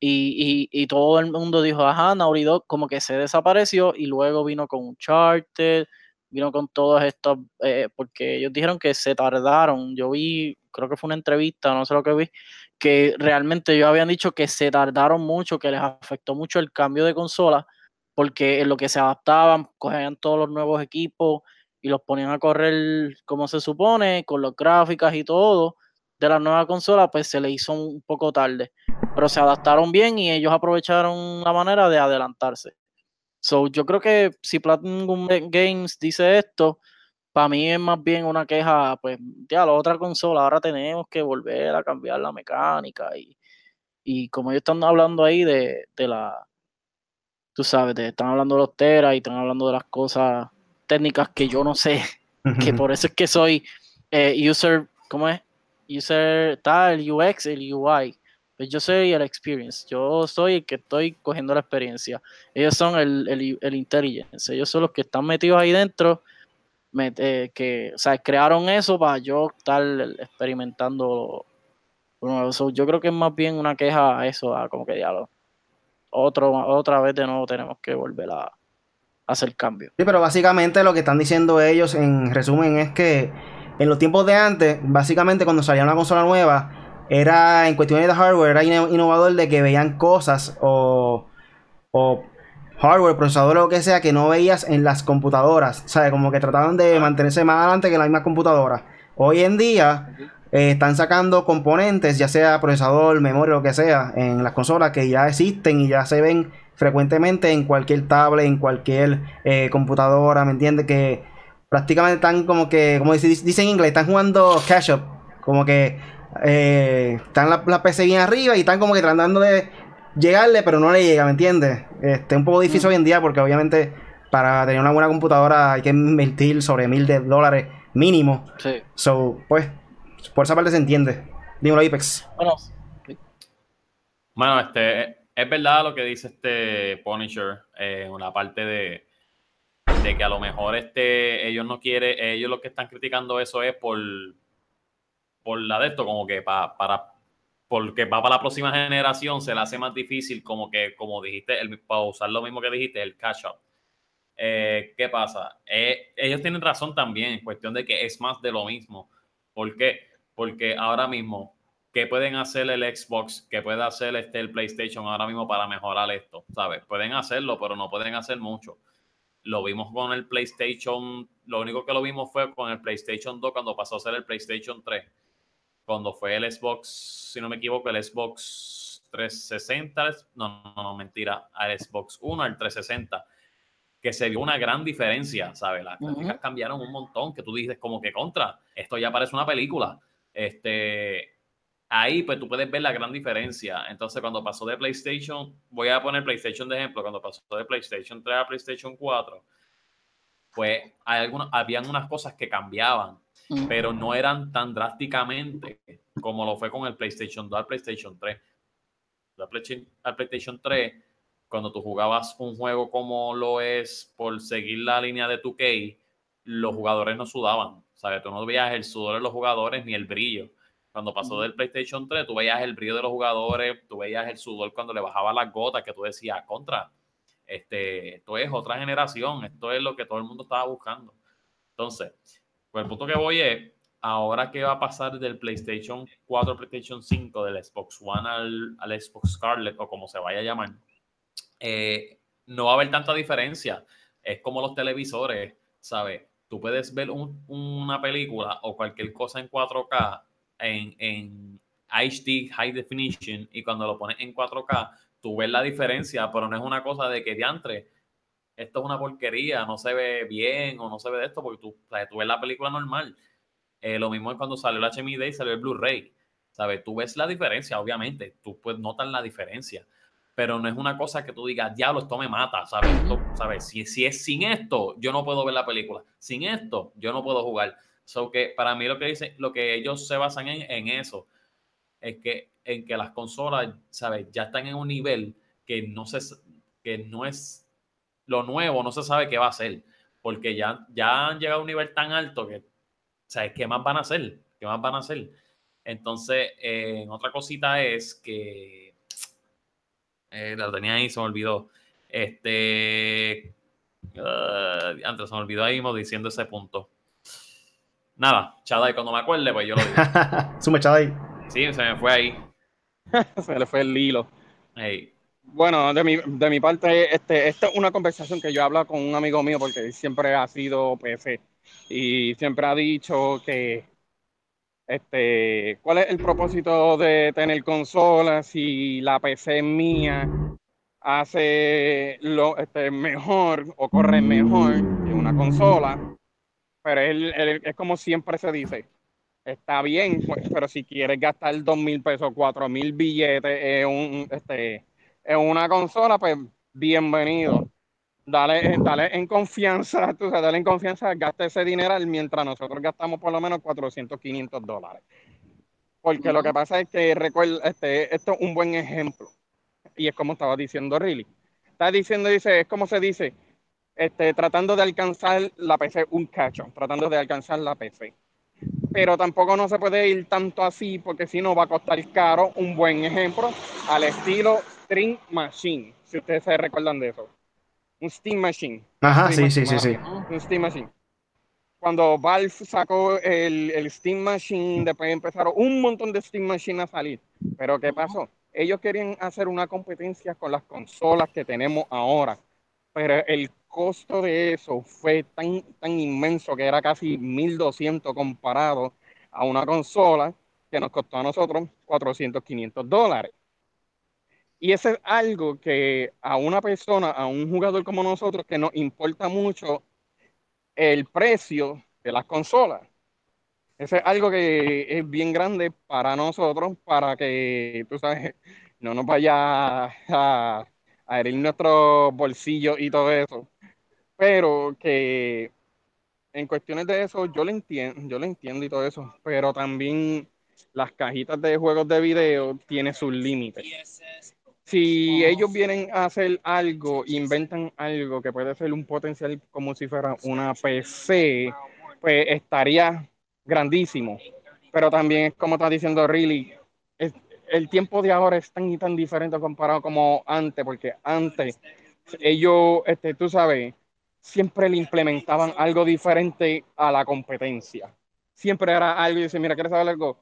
y, y, todo el mundo dijo, ajá, Naughty Dog como que se desapareció y luego vino con Uncharted, vino con todos estos, eh, porque ellos dijeron que se tardaron. Yo vi, creo que fue una entrevista, no sé lo que vi, que realmente ellos habían dicho que se tardaron mucho, que les afectó mucho el cambio de consola, porque en lo que se adaptaban, cogían todos los nuevos equipos y los ponían a correr como se supone, con las gráficas y todo de la nueva consola, pues se le hizo un poco tarde. Pero se adaptaron bien y ellos aprovecharon la manera de adelantarse. So, yo creo que si Platinum Games dice esto, para mí es más bien una queja, pues, ya la otra consola, ahora tenemos que volver a cambiar la mecánica y, y como ellos están hablando ahí de, de la, tú sabes, están hablando de los teras y están hablando de las cosas técnicas que yo no sé, [laughs] que por eso es que soy eh, user, ¿cómo es? User, tal, el UX, el UI. Pues yo soy el experience, yo soy el que estoy cogiendo la experiencia. Ellos son el, el, el intelligence, ellos son los que están metidos ahí dentro, eh, que, o sea, crearon eso para yo estar experimentando yo creo que es más bien una queja a eso, como que diálogo. Otro, otra vez de nuevo tenemos que volver a hacer cambio. Sí, pero básicamente lo que están diciendo ellos en resumen es que en los tiempos de antes, básicamente cuando salía una consola nueva, era en cuestiones de hardware, era innovador de que veían cosas o, o hardware, procesador o lo que sea que no veías en las computadoras. O sea, como que trataban de mantenerse más adelante que la misma computadora. Hoy en día eh, están sacando componentes, ya sea procesador, memoria, lo que sea, en las consolas que ya existen y ya se ven frecuentemente en cualquier tablet, en cualquier eh, computadora, ¿me entiendes? Que prácticamente están como que, como dicen en inglés, están jugando cash up. Como que eh, están la, la, PC bien arriba y están como que tratando de llegarle, pero no le llega, ¿me entiendes? Este, un poco difícil mm. hoy en día porque obviamente para tener una buena computadora hay que invertir sobre mil de dólares mínimo. Sí. So, pues, por esa parte se entiende. Dímelo, Apex. Bueno, bueno este, es verdad lo que dice este Punisher en una parte de, de que a lo mejor este, ellos no quieren, ellos lo que están criticando eso es por, por la de esto, como que para porque va para la próxima generación, se le hace más difícil, como que, como dijiste, el, para usar lo mismo que dijiste, el catch up. Eh, ¿Qué pasa? Eh, ellos tienen razón también en cuestión de que es más de lo mismo. ¿Por qué? Porque ahora mismo, ¿qué pueden hacer el Xbox? ¿Qué puede hacer este, el PlayStation ahora mismo para mejorar esto? ¿Sabes? Pueden hacerlo, pero no pueden hacer mucho. Lo vimos con el PlayStation, lo único que lo vimos fue con el PlayStation 2 cuando pasó a ser el PlayStation 3 cuando fue el Xbox, si no me equivoco, el Xbox 360, no, no, no, mentira, al Xbox 1, al 360, que se vio una gran diferencia, ¿sabes? Las gráficas cambiaron un montón, que tú dices como que contra, esto ya parece una película. Este, ahí pues tú puedes ver la gran diferencia. Entonces cuando pasó de PlayStation, voy a poner PlayStation de ejemplo, cuando pasó de PlayStation 3 a PlayStation 4, pues hay algunas, habían unas cosas que cambiaban pero no eran tan drásticamente como lo fue con el PlayStation 2 al PlayStation 3. Al PlayStation 3, cuando tú jugabas un juego como lo es por seguir la línea de 2K, los jugadores no sudaban. ¿sabes? Tú no veías el sudor de los jugadores ni el brillo. Cuando pasó del PlayStation 3, tú veías el brillo de los jugadores, tú veías el sudor cuando le bajaba las gotas, que tú decías, contra, este, esto es otra generación, esto es lo que todo el mundo estaba buscando. Entonces, pues el punto que voy es, ahora que va a pasar del PlayStation 4 al PlayStation 5, del Xbox One al, al Xbox Scarlet, o como se vaya a llamar, eh, no va a haber tanta diferencia. Es como los televisores, ¿sabes? Tú puedes ver una película o cualquier cosa en 4K en, en HD, High Definition, y cuando lo pones en 4K, tú ves la diferencia, pero no es una cosa de que diantre, esto es una porquería, no se ve bien o no se ve de esto, porque tú, tú ves la película normal. Eh, lo mismo es cuando salió el HMD y salió el Blu-ray. ¿Sabes? Tú ves la diferencia, obviamente, tú puedes notar la diferencia, pero no es una cosa que tú digas, diablo, esto me mata, ¿sabes? ¿sabes? Si, si es sin esto, yo no puedo ver la película. Sin esto, yo no puedo jugar. So que para mí lo que dicen, lo que ellos se basan en, en eso es que en que las consolas, ¿sabes? Ya están en un nivel que no se que no es lo nuevo, no se sabe qué va a ser, porque ya, ya han llegado a un nivel tan alto que, ¿sabes? ¿Qué más van a hacer? ¿Qué más van a hacer? Entonces, eh, otra cosita es que eh, la tenía ahí, se me olvidó. Este, uh, antes se me olvidó ahí diciendo ese punto. Nada, Chadai, cuando me acuerde, pues yo lo digo. [laughs] Suma Chadai. Sí, se me fue ahí. [laughs] se le fue el hilo. Hey. Bueno, de mi, de mi parte, este, esta es una conversación que yo he hablado con un amigo mío porque siempre ha sido PC y siempre ha dicho que este, ¿cuál es el propósito de tener consolas si la PC mía hace lo este, mejor o corre mejor que una consola? Pero es como siempre se dice, está bien, pues, pero si quieres gastar dos mil pesos, cuatro mil billetes en, un, este, en una consola, pues bienvenido. Dale, dale en confianza, [laughs] tú sabes, dale en confianza, gasta ese dinero mientras nosotros gastamos por lo menos 400, 500 dólares. Porque lo que pasa es que, recuerda, este, esto es un buen ejemplo. Y es como estaba diciendo Riley. Está diciendo, dice, es como se dice, este, tratando de alcanzar la PC, un cacho, tratando de alcanzar la PC pero tampoco no se puede ir tanto así porque si no va a costar caro. Un buen ejemplo al estilo Stream Machine, si ustedes se recuerdan de eso. Un Steam Machine. Ajá, sí, sí, sí, sí. Un Steam Machine. Cuando Valve sacó el, el, Steam Machine, después empezaron un montón de Steam Machine a salir. Pero ¿qué pasó? Ellos querían hacer una competencia con las consolas que tenemos ahora. Pero el costo de eso fue tan, tan inmenso que era casi 1200 comparado a una consola que nos costó a nosotros 400, 500 dólares. Y eso es algo que a una persona, a un jugador como nosotros, que nos importa mucho el precio de las consolas. Eso es algo que es bien grande para nosotros, para que, tú sabes, no nos vaya a, herir nuestro bolsillo y todo eso. Pero que en cuestiones de eso, yo lo entiendo, yo lo entiendo y todo eso, pero también las cajitas de juegos de video tienen sus límites. Si ellos vienen a hacer algo, inventan algo que puede ser un potencial como si fuera una PC, pues estaría grandísimo. Pero también es como está diciendo Really, el tiempo de ahora es tan y tan diferente comparado como antes, porque antes ellos, este, tú sabes, siempre le implementaban algo diferente a la competencia. Siempre era algo y dice, mira, ¿quieres saber algo?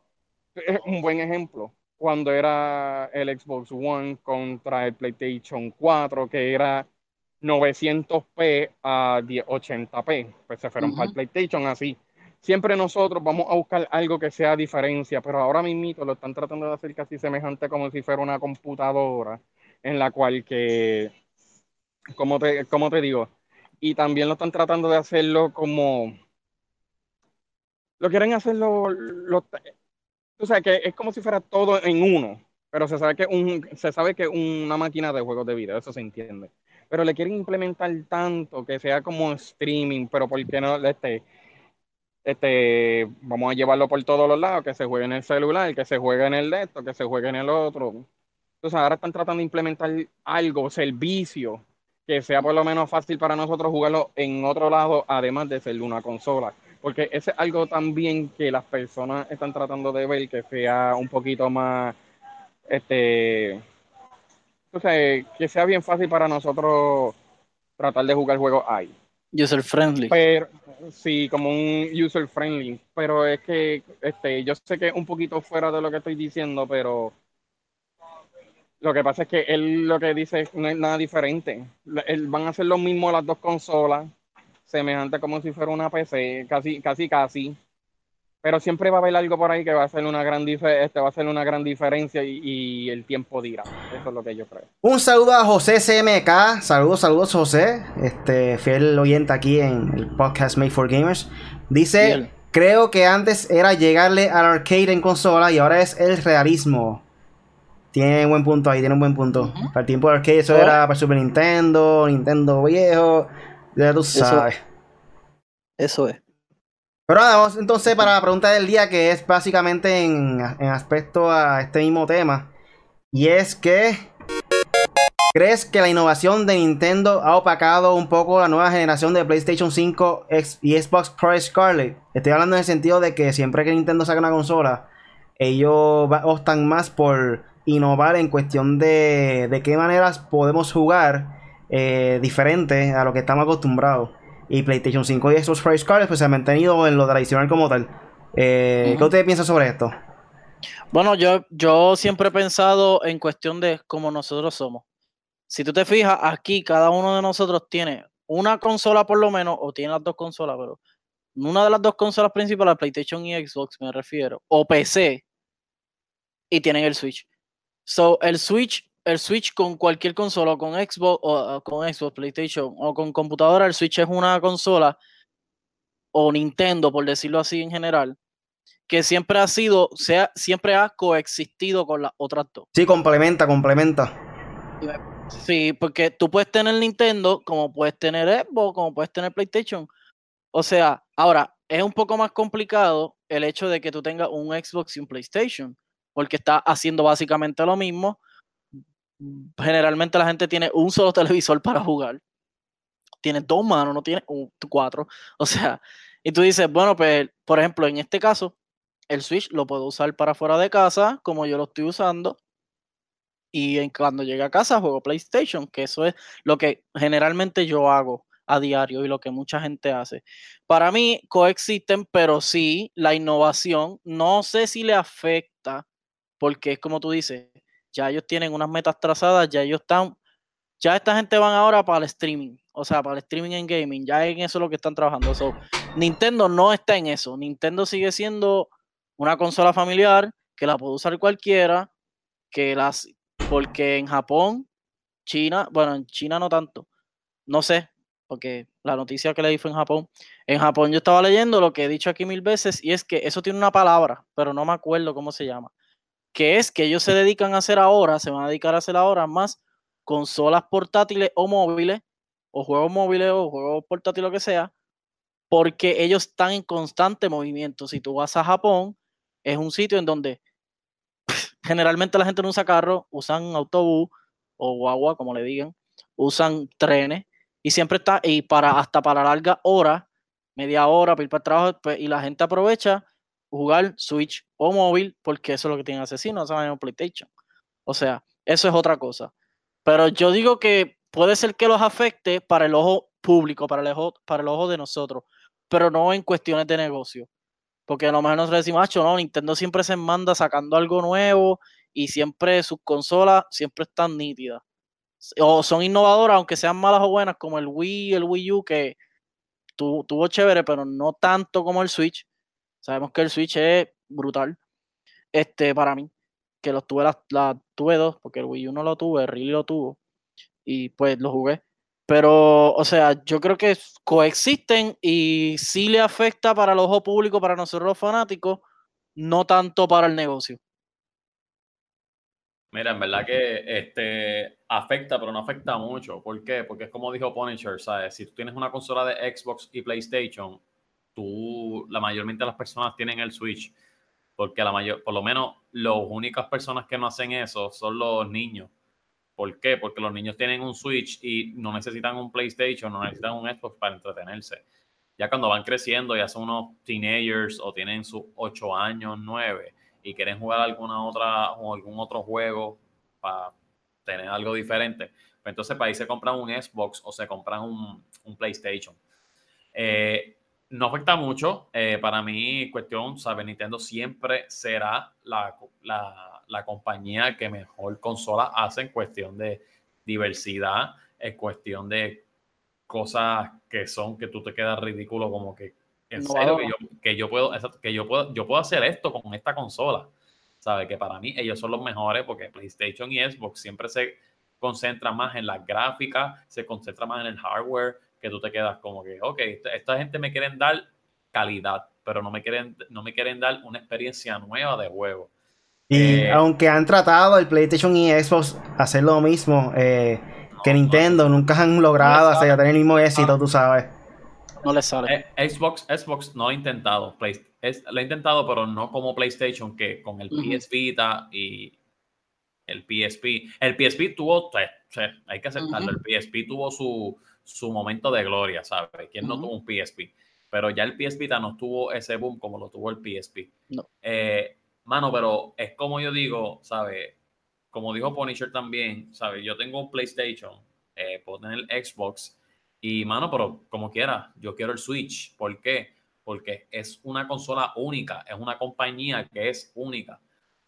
Un buen ejemplo. Cuando era el Xbox One contra el PlayStation 4, que era 900p a 1080p, pues se fueron para el PlayStation así. Siempre nosotros vamos a buscar algo que sea diferencia, pero ahora mismo lo están tratando de hacer casi semejante como si fuera una computadora, en la cual que, como te, como te digo, y también lo están tratando de hacerlo como lo quieren hacerlo lo, o sea que es como si fuera todo en uno pero se sabe que un se sabe que una máquina de juegos de video eso se entiende pero le quieren implementar tanto que sea como streaming pero por qué no este este vamos a llevarlo por todos los lados que se juegue en el celular que se juegue en el desktop que se juegue en el otro. Entonces ahora están tratando de implementar algo servicio que sea por lo menos fácil para nosotros jugarlo en otro lado, además de ser una consola. Porque ese es algo también que las personas están tratando de ver, que sea un poquito más, este, o sea, que sea bien fácil para nosotros tratar de jugar juegos ahí. User friendly. Pero, sí, como un user friendly. Pero es que, este, yo sé que es un poquito fuera de lo que estoy diciendo, pero lo que pasa es que él lo que dice no es nada diferente. Él, van a hacer lo mismo las dos consolas, semejante como si fuera una PC, casi, casi, casi. Pero siempre va a haber algo por ahí que va a ser una gran, este, va a ser una gran diferencia y, el tiempo dirá. Eso es lo que yo creo. Un saludo a José CMK. Saludos, saludos, José. Este fiel oyente aquí en el podcast Made for Gamers. Dice: Creo que antes era llegarle al arcade en consola y ahora es el realismo. Tiene un buen punto ahí, tiene un buen punto. Para el tiempo de arcade eso era para Super Nintendo, Nintendo viejo, ya tú sabes. Eso, es. Pero nada, vamos entonces para la pregunta del día, que es básicamente en, en aspecto a este mismo tema. Y es que. ¿Crees que la innovación de Nintendo ha opacado un poco la nueva generación de PlayStation 5 y Xbox Pro Scarlet? Estoy hablando en el sentido de que siempre que Nintendo saca una consola, ellos optan más por innovar en cuestión de, de qué maneras podemos jugar eh, diferente a lo que estamos acostumbrados. Y PlayStation 5 y Xbox Pro Scarlet pues se han mantenido en lo tradicional como tal. Eh, ¿Qué usted piensa sobre esto? Bueno, yo, yo siempre he pensado en cuestión de cómo nosotros somos. Si tú te fijas, aquí cada uno de nosotros tiene una consola por lo menos, o tiene las dos consolas, pero una de las dos consolas principales, PlayStation y Xbox, me refiero, o PC, y tienen el Switch. So, el Switch, el Switch con cualquier consola, con Xbox, o con Xbox, PlayStation, o con computadora, el Switch es una consola, o Nintendo, por decirlo así en general, que siempre ha sido, sea, siempre ha coexistido con las otras dos. Sí, complementa, complementa. Sí, porque tú puedes tener Nintendo, como puedes tener Xbox, como puedes tener PlayStation. O sea, ahora, es un poco más complicado el hecho de que tú tengas un Xbox y un PlayStation, porque está haciendo básicamente lo mismo. Generalmente la gente tiene un solo [laughs] televisor para jugar. Tiene dos manos, no tiene cuatro. O sea, y tú dices, bueno, pues, por ejemplo, en este caso, el Switch lo puedo usar para fuera de casa, como yo lo estoy usando. Y cuando llegue a casa juego PlayStation, que eso es lo que generalmente yo hago a diario y lo que mucha gente hace. Para mí coexisten, pero sí, la innovación, no sé si le afecta, porque es como tú dices, ya ellos tienen unas metas trazadas, ya ellos están, ya esta gente van ahora para el streaming, o sea, para el streaming en gaming, ya en eso es lo que están trabajando. Nintendo no está en eso, Nintendo sigue siendo una consola familiar que la puede usar cualquiera, que las, porque en Japón, China, bueno, en China no tanto, no sé, porque la noticia que le di fue en Japón. En Japón yo estaba leyendo lo que he dicho aquí mil veces y es que eso tiene una palabra, pero no me acuerdo cómo se llama, que es que ellos se dedican a hacer ahora, se van a dedicar a hacer ahora más consolas portátiles o móviles, o juegos móviles o juegos portátiles, lo que sea, porque ellos están en constante movimiento. Si tú vas a Japón, es un sitio en donde generalmente la gente no usa carro, usan autobús o guagua, como le digan, usan trenes y siempre está, y para hasta para larga hora, media hora para ir para el trabajo, pues, y la gente aprovecha jugar Switch o móvil porque eso es lo que saben en PlayStation. O sea, eso es otra cosa. Pero yo digo que puede ser que los afecte para el ojo público, para el ojo, para el ojo de nosotros, pero no en cuestiones de negocio. Porque a lo mejor nosotros decimos, macho, no, Nintendo siempre se manda sacando algo nuevo y siempre sus consolas siempre están nítidas. O son innovadoras, aunque sean malas o buenas, como el Wii, el Wii U, que tuvo chévere, pero no tanto como el Switch. Sabemos que el Switch es brutal. Este, para mí, que los tuve, la, tuve dos, porque el Wii U no lo tuve, el Really lo tuvo. Y pues lo jugué. Pero, o sea, yo creo que coexisten y sí le afecta para el ojo público, para nosotros los fanáticos, no tanto para el negocio. Mira, en verdad que este, afecta, pero no afecta mucho. ¿Por qué? Porque es como dijo Punisher, ¿sabes? Si tú tienes una consola de Xbox y PlayStation, tú, la mayormente las personas tienen el Switch. Porque la mayor, por lo menos, las únicas personas que no hacen eso son los niños ¿Por qué? Porque los niños tienen un Switch y no necesitan un PlayStation, no necesitan un Xbox para entretenerse. Ya cuando van creciendo, ya son unos teenagers o tienen sus 8 años, 9 y quieren jugar alguna otra o algún otro juego para tener algo diferente, pues entonces para ahí se compran un Xbox o se compran un, PlayStation. Eh, no afecta mucho. Eh, para mí, cuestión, ¿sabes? Nintendo siempre será la, la, compañía que mejor consola hace en cuestión de diversidad, en cuestión de cosas que son que tú te quedas ridículo, como que en serio que yo, puedo, que yo puedo, yo puedo hacer esto con esta consola. ¿Sabes? Que para mí ellos son los mejores porque PlayStation y Xbox siempre se concentran más en las gráficas, se concentra más en el hardware, que tú te quedas como que, ok, esta gente me quieren dar calidad, pero no me quieren, no me quieren dar una experiencia nueva de juego. Y eh, aunque han tratado el PlayStation y Xbox hacer lo mismo eh, que Nintendo, nunca han logrado hacer, tener el mismo éxito, tú sabes. no le sale. Eh, Xbox, Xbox no ha intentado. lo ha intentado, pero no como PlayStation, que con el PS Vita y el PSP. El PSP tuvo, hay que aceptarlo, el PSP tuvo su, su momento de gloria, ¿sabes? ¿Quién no tuvo un PSP? Pero ya el PSP no tuvo ese boom como lo tuvo el PSP. No. Eh, mano, pero es como yo digo, ¿sabes? Como dijo Punisher también, ¿sabes? Yo tengo un PlayStation, eh, puedo tener el Xbox y, mano, pero como quiera, yo quiero el Switch. ¿Por qué? Porque es una consola única, es una compañía que es única.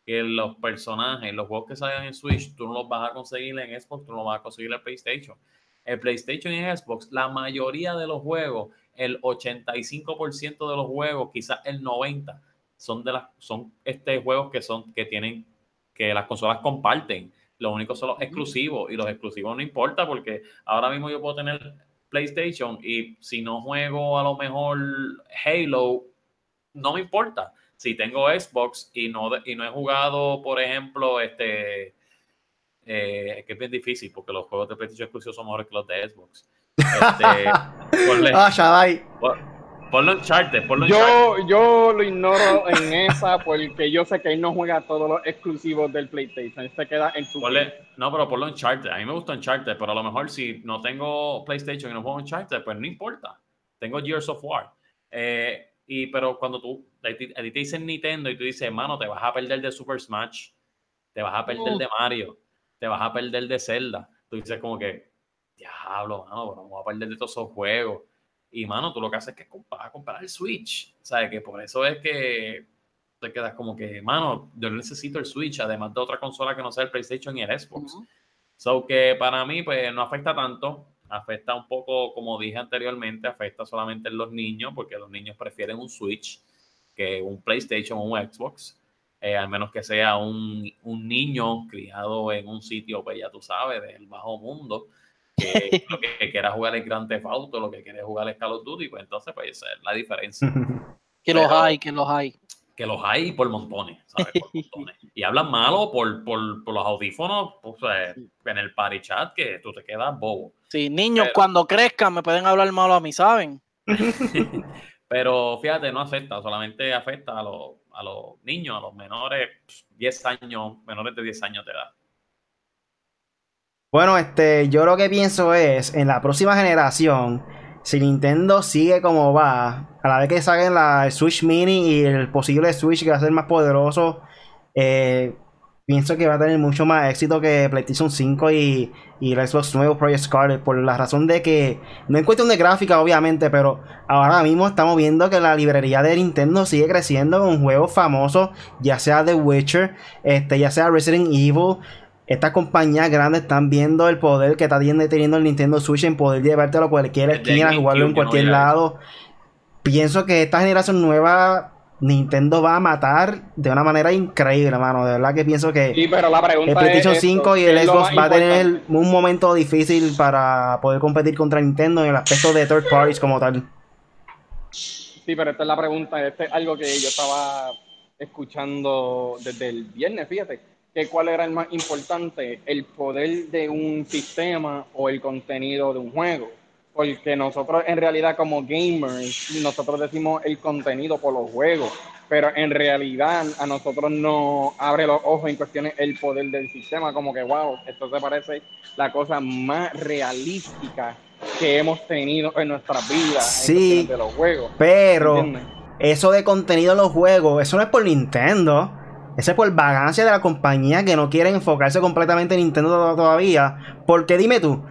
Que los personajes, los juegos que salgan en Switch, tú no los vas a conseguir en Xbox, tú no los vas a conseguir en PlayStation. El PlayStation y Xbox, la mayoría de los juegos el 85% de los juegos, quizás el 90%, son de las son este juegos que son que tienen que las consolas comparten. Lo único son los exclusivos y los exclusivos no importa porque ahora mismo yo puedo tener PlayStation y si no juego a lo mejor Halo, no me importa. Si tengo Xbox y no, y no he jugado, por ejemplo, este, eh, que es bien difícil porque los juegos de PlayStation exclusivos son mejores que los de Xbox. Este, [laughs] ponle, ah. Ponlo en Charter, ponlo yo, yo lo ignoro en esa porque yo sé que él no juega todos los exclusivos del PlayStation. se queda en su. no, pero ponlo en Charter. A mí me gusta en Charter, pero a lo mejor si no tengo PlayStation y no juego en Charter, pues no importa. Tengo Gears of War. Eh, y, pero cuando tú a ti te dicen Nintendo y tú dices, hermano, te vas a perder de Super Smash, te vas a perder de Mario, te vas a perder de Zelda. Tú dices como que, diablo, mano, vamos a perder de todos esos juegos. Y, mano, tú lo que haces es que comprar, comprar el Switch. ¿Sabes? Que por eso es que te quedas como que, mano, yo necesito el Switch, además de otra consola que no sea el PlayStation y el Xbox. So que para mí, pues, no afecta tanto. Afecta un poco, como dije anteriormente, afecta solamente en los niños, porque los niños prefieren un Switch que un PlayStation o un Xbox. Eh, al menos que sea un, un, niño criado en un sitio, pues ya tú sabes, del bajo mundo, que [laughs] lo que quiera jugar es Grand Theft Auto, lo que quiere jugar es Call of Duty, pues entonces pues esa es la diferencia. [laughs] que los hay, que los hay. Que los hay por montones, ¿sabes? Por [laughs] montones. Y hablan malo por, por, por los audífonos pues, en el party chat que tú te quedas bobo. Sí, niños, cuando crezcan me pueden hablar malo a mí, ¿saben? Pero fíjate, no afecta, solamente afecta a los, a los niños, a los menores, 10 años, menores de 10 años de edad. Bueno, este, yo lo que pienso es, en la próxima generación, si Nintendo sigue como va, a la vez que saquen la Switch Mini y el posible Switch que va a ser más poderoso, eh, pienso que va a tener mucho más éxito que PlayStation 5 y, y el Xbox nuevo Project Scarlet, por la razón de que, no en cuestión de gráfica obviamente, pero ahora mismo estamos viendo que la librería de Nintendo sigue creciendo con juegos famosos, ya sea The Witcher, este, ya sea Resident Evil, estas compañías grandes están viendo el poder que está teniendo el Nintendo Switch en poder llevártelo a cualquier esquina, jugarlo en cualquier lado. Pienso que esta generación nueva Nintendo va a matar de una manera increíble, hermano. De verdad que pienso que el PlayStation 5 y el Xbox va a tener un momento difícil para poder competir contra Nintendo en el aspecto de third parties como tal. Sí, pero esta es la pregunta. Este es algo que yo estaba escuchando desde el viernes, fíjate que cuál era el más importante, el poder de un sistema o el contenido de un juego. Porque nosotros en realidad como gamers, nosotros decimos el contenido por los juegos, pero en realidad a nosotros nos abre los ojos en cuestiones el poder del sistema, como que wow, esto se parece la cosa más realística que hemos tenido en nuestras vidas sí, de los juegos. Pero eso de contenido en los juegos, eso no es por Nintendo. Ese es por vagancia de la compañía que no quieren enfocarse completamente en Nintendo todavía. Porque dime tú,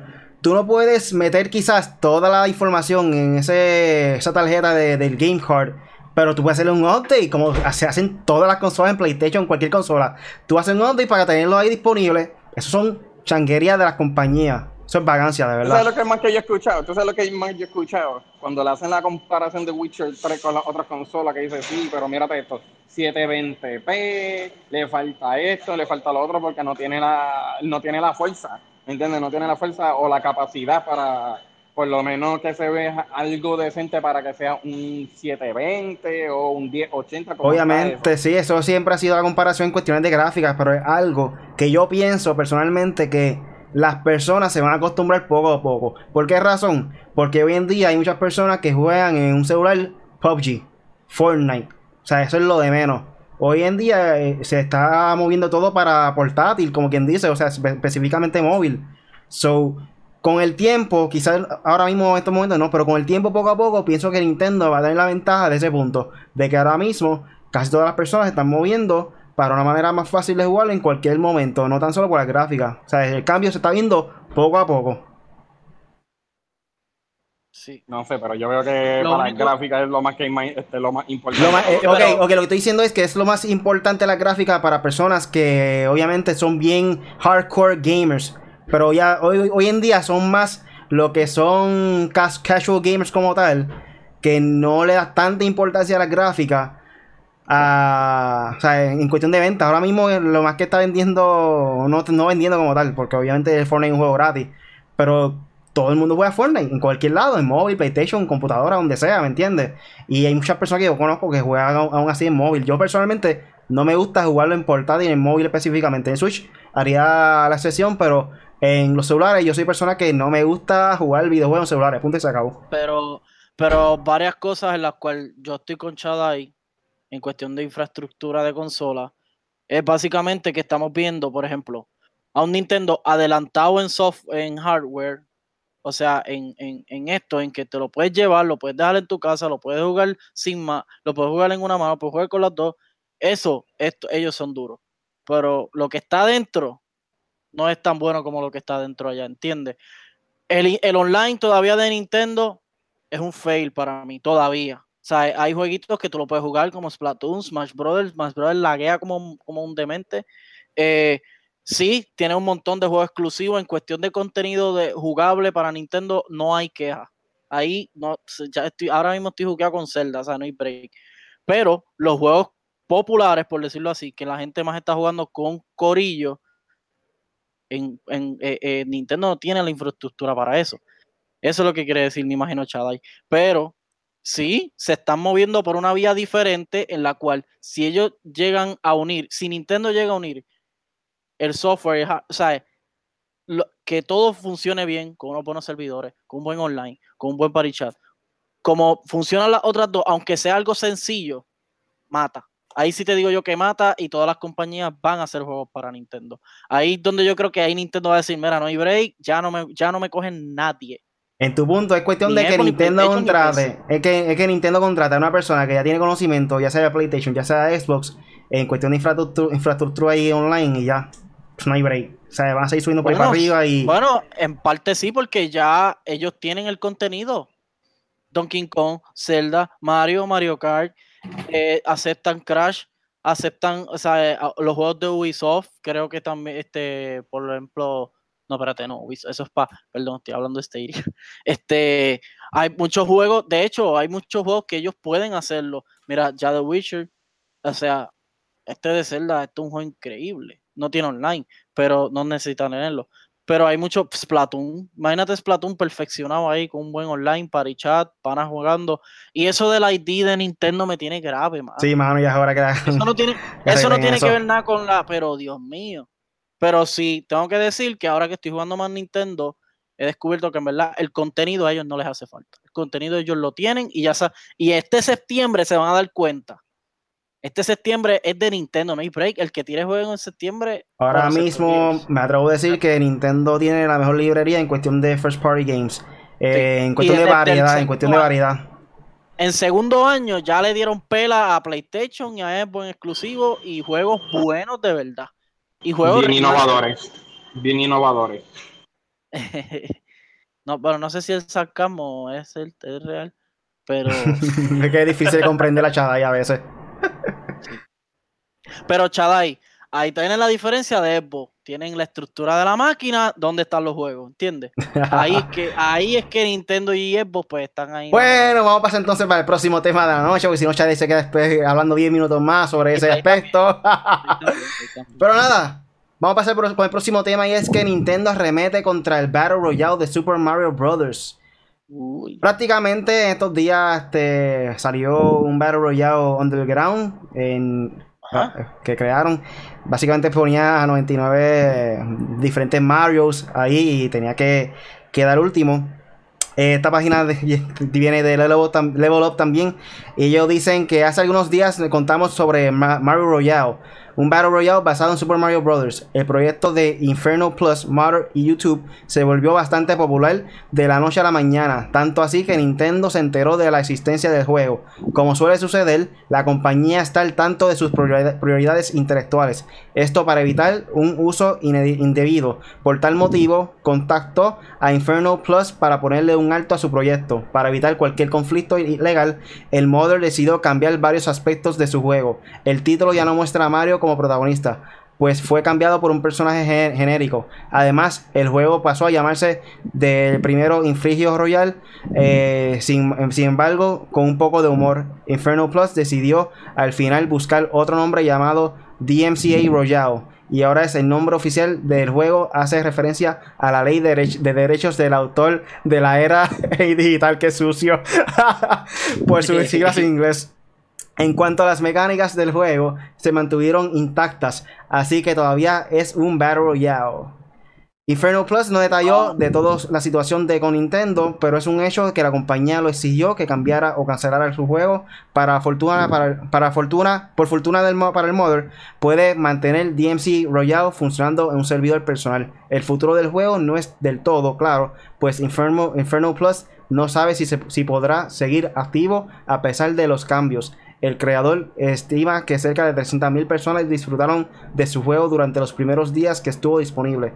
tú no puedes meter quizás toda la información en ese, esa tarjeta de, del Game Card. Pero tú puedes hacerle un update, como se hacen todas las consolas en PlayStation, cualquier consola. Tú haces un update para tenerlo ahí disponible. Eso son changuerías de las compañías. Eso es vagancia, de verdad. ¿Tú sabes lo que más que yo he escuchado? ¿Tú sabes lo que más yo he escuchado? Cuando le hacen la comparación de Witcher 3 con las otras consolas, que dice, sí, pero mírate esto, 720p, le falta esto, le falta lo otro, porque no tiene la, no tiene la fuerza, ¿me entiendes? No tiene la fuerza o la capacidad para, por lo menos que se vea algo decente para que sea un 720 o un 1080. Obviamente, sí, eso siempre ha sido la comparación en cuestiones de gráficas, pero es algo que yo pienso personalmente que las personas se van a acostumbrar poco a poco. ¿Por qué razón? Porque hoy en día hay muchas personas que juegan en un celular PUBG, Fortnite. O sea, eso es lo de menos. Hoy en día eh, se está moviendo todo para portátil, como quien dice, o sea, específicamente móvil. So, con el tiempo, quizás ahora mismo en estos momentos no, pero con el tiempo poco a poco pienso que Nintendo va a tener la ventaja de ese punto, de que ahora mismo casi todas las personas están moviendo para una manera más fácil de jugarlo en cualquier momento, no tan solo por la gráfica. O sea, el cambio se está viendo poco a poco. Sí. No sé, pero yo veo que para la gráfica es lo más, que, este, lo más importante. Lo eh, ok, lo que estoy diciendo es que es lo más importante la gráfica para personas que obviamente son bien hardcore gamers. Pero ya hoy, hoy en día son más lo que son casual gamers como tal, que no le da tanta importancia a la gráfica o sea, en cuestión de venta, ahora mismo lo más que está vendiendo, no, no vendiendo como tal, porque obviamente el Fortnite es un juego gratis, pero todo el mundo juega Fortnite, en cualquier lado, en móvil, PlayStation, computadora, donde sea, ¿me entiendes? Y hay muchas personas que yo conozco que juegan aún así en móvil. Yo personalmente no me gusta jugarlo en portátil, en móvil específicamente. En Switch haría la sesión, pero en los celulares yo soy persona que no me gusta jugar videojuegos en celulares, punto y se acabó. Pero, pero varias cosas en las cuales yo estoy conchada ahí en cuestión de infraestructura de consola, es básicamente que estamos viendo, por ejemplo, a un Nintendo adelantado en soft, en hardware, o sea, en, esto, en que te lo puedes llevar, lo puedes dejar en tu casa, lo puedes jugar sin más, lo puedes jugar en una mano, puedes jugar con las dos. Eso, esto, ellos son duros. Pero lo que está dentro no es tan bueno como lo que está dentro allá, ¿entiendes? El, el online todavía de Nintendo es un fail para mí, todavía. O sea, hay jueguitos que tú lo puedes jugar como Splatoon, Smash Brothers, Smash Brothers laguea como, como un demente. Eh, sí, tiene un montón de juegos exclusivos. En cuestión de contenido de jugable para Nintendo, no hay queja. Ahí no, ya estoy, ahora mismo estoy jugando con Zelda, o sea, no hay break. Pero los juegos populares, por decirlo así, que la gente más está jugando con Corillo, en, eh, eh, Nintendo no tiene la infraestructura para eso. Eso es lo que quiere decir, me imagino, Chadai. Pero sí, se están moviendo por una vía diferente en la cual si ellos llegan a unir, si Nintendo llega a unir el software, o sea, que todo funcione bien con unos buenos servidores, con un buen online, con un buen party chat, como funcionan las otras dos, aunque sea algo sencillo, mata. Ahí sí te digo yo que mata y todas las compañías van a hacer juegos para Nintendo. Ahí donde yo creo que ahí Nintendo va a decir, mira, no hay break, ya no me, ya no me cogen nadie. En tu punto, es cuestión de que Nintendo contrate. Es que, es que Nintendo contrate a una persona que ya tiene conocimiento, ya sea de PlayStation, ya sea de Xbox, en cuestión de infraestructura, infraestructura ahí online y ya. Pues no hay break. O sea, van a seguir subiendo por ahí para arriba y. Bueno, en parte sí, porque ya ellos tienen el contenido. Donkey Kong, Zelda, Mario, Mario Kart, eh, aceptan Crash, aceptan, o sea, eh, los juegos de Ubisoft, creo que también, este, por ejemplo, no, espérate, no, eso es para, perdón, estoy hablando de Stadia. [laughs] Este, hay muchos juegos, de hecho, hay muchos juegos que ellos pueden hacerlo. Mira, ya The Witcher, o sea, este de Zelda, este es un juego increíble. No tiene online, pero no necesita tenerlo. Pero hay mucho Splatoon. Imagínate Splatoon perfeccionado ahí con un buen online, para chat, panas jugando. Y eso del ID de Nintendo me tiene grave, mano. Sí, mano, ya ahora [laughs] que Eso no tiene, eso no tiene que ver nada con la. Pero Dios mío. Pero sí, tengo que decir que ahora que estoy jugando más Nintendo, he descubierto que en verdad el contenido a ellos no les hace falta. El contenido ellos lo tienen y ya y este septiembre se van a dar cuenta. Este septiembre es de Nintendo, no hay break. El que tire juego en septiembre. Ahora mismo me atrevo a decir que Nintendo tiene la mejor librería en cuestión de first party games. Eh, en cuestión de variedad, en cuestión de variedad. En segundo año ya le dieron pela a PlayStation y a Xbox en exclusivo y juegos buenos de verdad. Y juegos bien innovadores. Bien innovadores. [laughs] no, pero no sé si el sarcasmo es el es real, pero. [laughs] es que es difícil de comprender la Chadai a veces. Pero Chadai, ahí tienen la diferencia de Xbox. Tienen la estructura de la máquina, ¿dónde están los juegos? ¿Entiendes? Ahí es que, ahí es que Nintendo y Xbox pues están ahí. Bueno, vamos a pasar entonces para el próximo tema de la noche, porque si no Chadai se queda después hablando 10 minutos más sobre ese aspecto. [laughs] Pero nada, vamos a pasar por, el próximo tema y es que Nintendo arremete contra el Battle Royale de Super Mario Bros. Prácticamente en estos días este, salió un Battle Royale Underground en que crearon. Básicamente ponía 99 diferentes Marios ahí y tenía que quedar último. Esta página [laughs] viene de Level Up, también. ellos dicen que hace algunos días contamos sobre Mario Royale un Battle Royale basado en Super Mario Bros. El proyecto de Inferno Plus, Modder y YouTube se volvió bastante popular de la noche a la mañana, tanto así que Nintendo se enteró de la existencia del juego. Como suele suceder, la compañía está al tanto de sus prioridades intelectuales, esto para evitar un uso indebido. Por tal motivo, contactó a Inferno Plus para ponerle un alto a su proyecto. Para evitar cualquier conflicto ilegal, el Modder decidió cambiar varios aspectos de su juego. El título ya no muestra a Mario como protagonista, pues fue cambiado por un personaje genérico. Además, el juego pasó a llamarse del primero Infrigio Royal, eh, sin, embargo, con un poco de humor. Inferno Plus decidió al final buscar otro nombre llamado DMCA Royale. Y ahora es el nombre oficial del juego, hace referencia a la ley de, de derechos del autor de la era [laughs] digital, que sucio, [laughs] por sus siglas en inglés. En cuanto a las mecánicas del juego, se mantuvieron intactas, así que todavía es un Battle Royale. Inferno Plus no detalló de todo la situación de con Nintendo, pero es un hecho que la compañía lo exigió que cambiara o cancelara su juego. Para fortuna, para, fortuna, por fortuna del, para el Mother, puede mantener DMC Royale funcionando en un servidor personal. El futuro del juego no es del todo claro, pues Inferno, Inferno Plus no sabe si, si podrá seguir activo a pesar de los cambios. El creador estima que cerca de 300.000 personas disfrutaron de su juego durante los primeros días que estuvo disponible.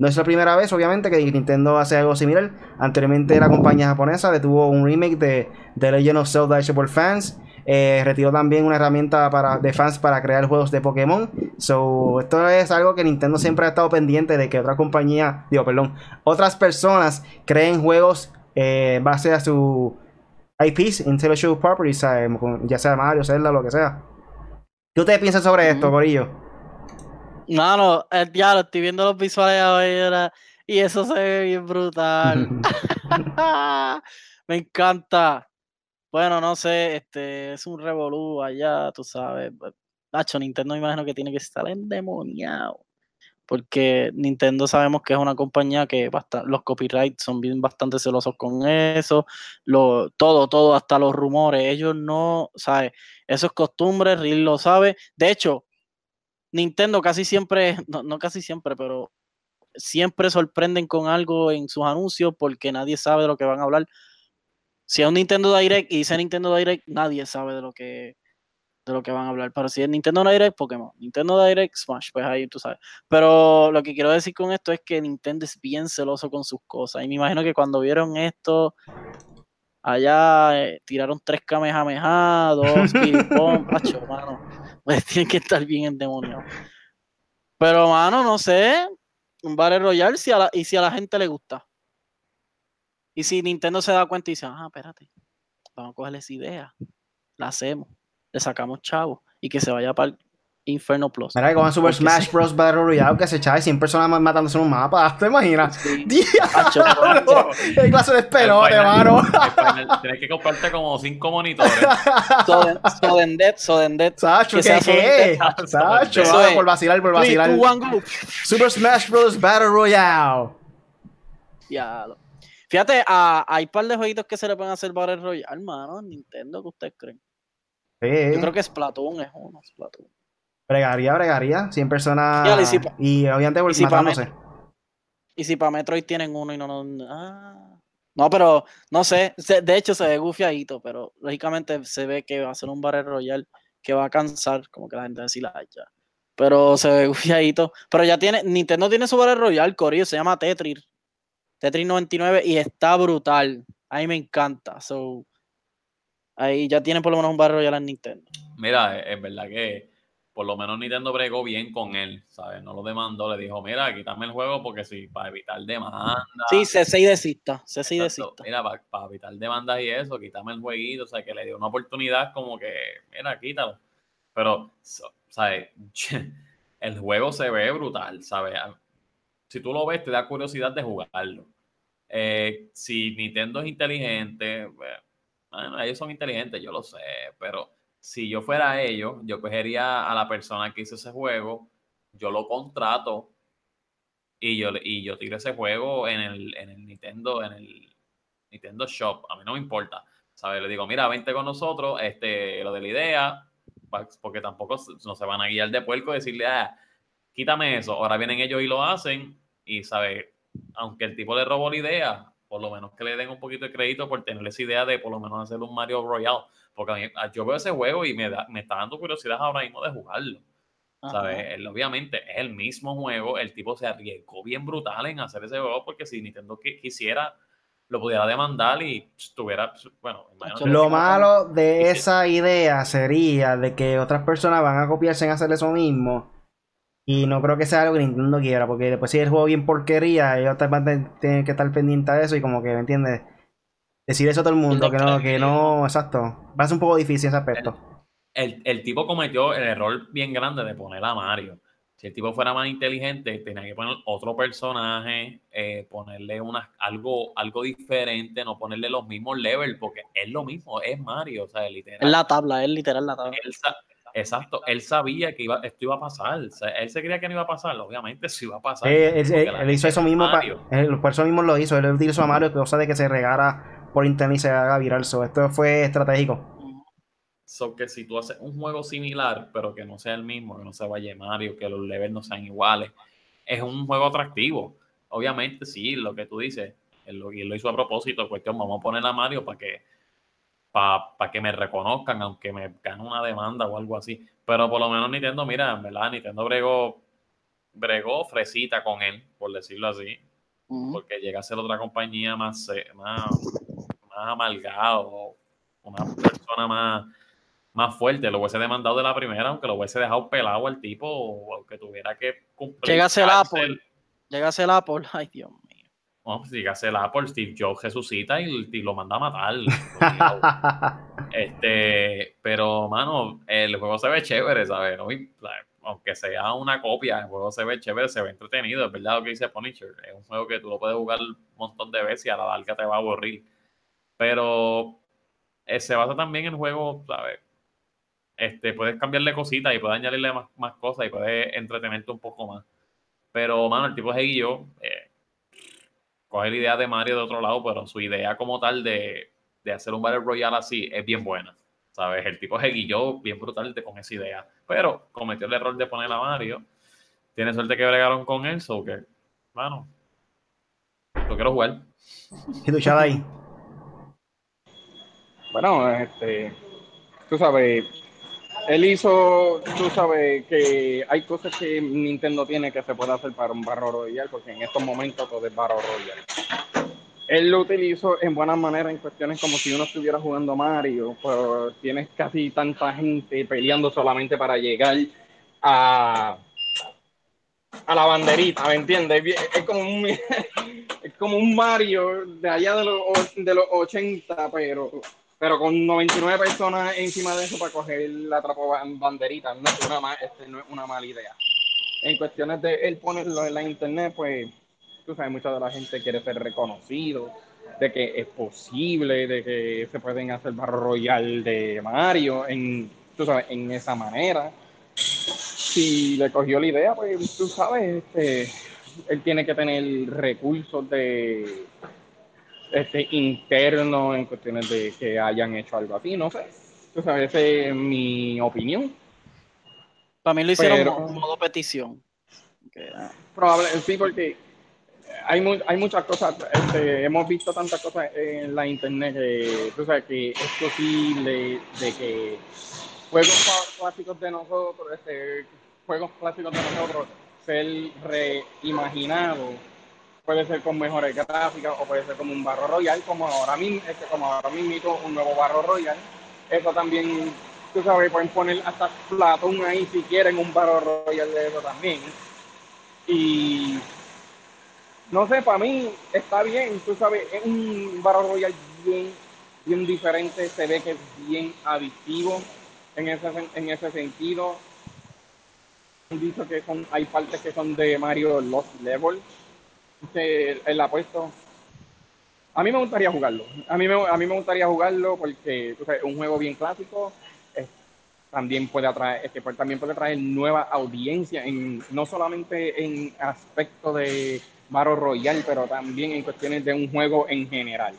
No es la primera vez, obviamente, que Nintendo hace algo similar. Anteriormente la compañía japonesa detuvo un remake de The Legend of Zelda hecho por fans. Eh, retiró también una herramienta para, de fans para crear juegos de Pokémon. So, esto es algo que Nintendo siempre ha estado pendiente de que otra compañía, digo, perdón, otras personas creen juegos eh, en base a su IPs, Intellectual Properties, ya sea Mario, Zelda, lo que sea. ¿Qué ustedes piensan sobre esto, Corillo? No, no, ya lo estoy viendo los visuales ahora y eso se ve bien brutal. [laughs] [laughs] Me encanta. Bueno, no sé, este es un revolú allá, tú sabes. Nacho, Nintendo imagino que tiene que estar endemoniado porque Nintendo sabemos que es una compañía que los copyrights son bien bastante celosos con eso, lo, todo, todo, hasta los rumores, ellos no, ¿sabes? Eso es costumbre, Real lo sabe. De hecho, Nintendo casi siempre, [laughs] no, no casi siempre, pero siempre sorprenden con algo en sus anuncios porque nadie sabe de lo que van a hablar. Si es un Nintendo Direct y dice Nintendo Direct, nadie sabe de lo que de lo que van a hablar. Pero si es Nintendo Direct, Pokémon. Nintendo Direct, Smash, pues ahí tú sabes. Pero lo que quiero decir con esto es que Nintendo es bien celoso con sus cosas. Y me imagino que cuando vieron esto, allá eh, tiraron tres Kamehameha, dos Spirit [laughs] Bomb, mano. Pues tienen que estar bien endemoniados. Pero, mano, no sé. Un Battle Royale si a la, y si a la gente le gusta. Y si Nintendo se da cuenta y dice, ah, espérate, vamos a cogerles esa idea. La hacemos le sacamos chavo y que se vaya para Inferno Plus. Mira, como en Super Smash Bros. Battle Royale que se echaba 100 personas matándose en un mapa. ¿Te imaginas? Sí. [laughs] ¡Diablo! [laughs] ¡Qué clase de espelote, mano! Tienes que comprarte como 5 monitores. Sodendet, Sodendet. Sacho, ¿qué qué? Sacho, por vacilar, por vacilar. Super Smash Bros. Battle Royale. Ya. Fíjate, hay un par de jueguitos que se le pueden hacer Battle Royale, mano. Nintendo, ¿qué ustedes creen? Yo creo que Splatoon es uno, Splatoon. Bregaría, bregaría, 100 personas. y, obviamente y si matándose. Y si para Metroid tienen uno y no, no. Ah. No, pero no sé. De hecho, se ve gufiadito, pero lógicamente se ve que va a ser un Battle Royale que va a cansar, como que la gente decía ya. Pero se ve gufiadito. Pero ya tiene. Nintendo tiene su Battle Royale, Corillo, se llama Tetris. Tetris 99 y está brutal. A mí me encanta. So, Ahí ya tiene por lo menos un barrio ya en Nintendo. Mira, es verdad que por lo menos Nintendo bregó bien con él, ¿sabes? No lo demandó, le dijo, mira, quítame el juego porque sí, para evitar demanda. Sí, C6 desista, C6 desista. Mira, para, evitar demandas y eso, quítame el jueguito, o sea, que le dio una oportunidad como que, mira, quítalo. Pero, ¿sabes? [laughs] El juego se ve brutal, ¿sabes? Si tú lo ves, te da curiosidad de jugarlo. Eh, si Nintendo es inteligente, bueno, ellos son inteligentes, yo lo sé, pero si yo fuera ellos, yo cogería a la persona que hizo ese juego, yo lo contrato y yo, y yo tiro ese juego en el, en el Nintendo, en el Nintendo Shop. A mí no me importa. ¿Sabes? Le digo, mira, vente con nosotros, este, lo de la idea, porque tampoco no se van a guiar de puerco y decirle, ah, quítame eso. Ahora vienen ellos y lo hacen, y, ¿sabes? Aunque el tipo le robó la idea, por lo menos que le den un poquito de crédito por tener esa idea de por lo menos hacer un Mario Royale. Porque yo veo ese juego y me, da, me está dando curiosidad ahora mismo de jugarlo. ¿Sabes? obviamente es el mismo juego, el tipo se arriesgó bien brutal en hacer ese juego porque si Nintendo quisiera lo pudiera demandar y estuviera, bueno, lo malo de esa idea sería de que otras personas van a copiarse en hacer eso mismo y no creo que sea algo que Nintendo quiera porque después si el juego bien porquería ellos van a tener que estar pendientes de eso y como que, ¿me entiendes? Decir eso a todo el mundo, que no, que no, exacto. Va a ser un poco difícil ese aspecto el, tipo cometió el error bien grande de poner a Mario. Si el tipo fuera más inteligente, tenía que poner otro personaje, eh, ponerle una, algo, algo diferente, no ponerle los mismos levels, porque es lo mismo, es Mario, o sea, literal. Es la tabla, es literal la tabla. exacto, él sabía que iba, esto iba a pasar. él se creía que no iba a pasar, obviamente sí iba a pasar. él, hizo eso mismo, por eso mismo lo hizo, él utilizó a Mario, cosa de que se regara por internet y se haga viral. esto fue estratégico. So que si tú haces un juego similar, pero que no sea el mismo, que no se vaya Mario, que los levels no sean iguales, es un juego atractivo. Obviamente, sí, lo que tú dices, él lo, lo hizo a propósito, cuestión, vamos a poner a Mario para que, para, que me reconozcan, aunque me gane una demanda o algo así. Pero por lo menos Nintendo, mira, en verdad, Nintendo bregó, bregó fresita con él, por decirlo así, porque llega a ser otra compañía más, más, más amargado, una persona más más fuerte. Lo hubiese demandado de la primera, aunque lo hubiese dejado pelado al tipo, o aunque tuviera que cumplir. Llegase el Apple. Llegase el Apple. [laughs] Ay, Dios mío. No, pues llegase el Apple, Steve Jobs resucita y, lo manda a matar. [laughs] este, pero, mano, el juego se ve chévere, ¿sabes? aunque sea una copia, el juego se ve chévere, se ve entretenido. Es verdad lo que dice Punisher. Es un juego que tú lo puedes jugar un montón de veces y a la larga te va a aburrir. Pero eh, se basa también en juegos, ¿sabes? este, puedes cambiarle cositas y puedes añadirle más, cosas y puedes entretenerte un poco más. Pero, mano, el tipo yo eh, coge la idea de Mario de otro lado, pero su idea como tal de, hacer un Battle Royale así es bien buena. ¿Sabes? El tipo yo bien brutal con esa idea. Pero cometió el error de poner a Mario. Tiene suerte que bregaron con él, so que, mano, lo quiero jugar. [laughs] ¿Y tu ahí? Bueno, este, tú sabes, él hizo, tú sabes que hay cosas que Nintendo tiene que se puede hacer para un barro royal, porque en estos momentos todo es barro royal. Él lo utilizó en buena manera en cuestiones como si uno estuviera jugando Mario, pero tienes casi tanta gente peleando solamente para llegar a, a la banderita, ¿me entiendes? Es como un, [laughs] es como un Mario de allá de los, de los 80, pero pero con 99 personas encima de eso para coger la banderita, no es una, este, no es una mala idea. En cuestiones de él ponerlo en la internet, pues tú sabes, mucha de la gente quiere ser reconocido, de que es posible, de que se pueden hacer barro royal de Mario en, tú sabes, en esa manera. Si le cogió la idea, pues tú sabes, este, él tiene que tener recursos de este, interno en cuestiones de que hayan hecho algo así, no sé. Tú sabes, esa es mi opinión. Para mí lo hicieron Pero, modo petición. Probable, sí, porque hay, hay muchas cosas, este, hemos visto tantas cosas en la internet que, tú sabes, que es posible de que juegos clásicos de nosotros, este, juegos clásicos de nosotros, ser reimaginados puede ser con mejores gráficas o puede ser como un barro royal, como ahora mismo, este, como ahora mismo un nuevo barro royal. Eso también, tú sabes, pueden poner hasta Platón ahí si quieren un barro royal de eso también. Y no sé, para mí está bien, tú sabes, es un barro royal bien, bien diferente, se ve que es bien adictivo en ese, en ese sentido. Dicho que son, hay partes que son de Mario Lost Level, este, él ha puesto. A mí me gustaría jugarlo. A mí me, a mí me gustaría jugarlo porque es un juego bien clásico. también puede atraer, este, pues, también puede traer nueva audiencia, en, no solamente en aspecto de Battle Royale, pero también en cuestiones de un juego en general.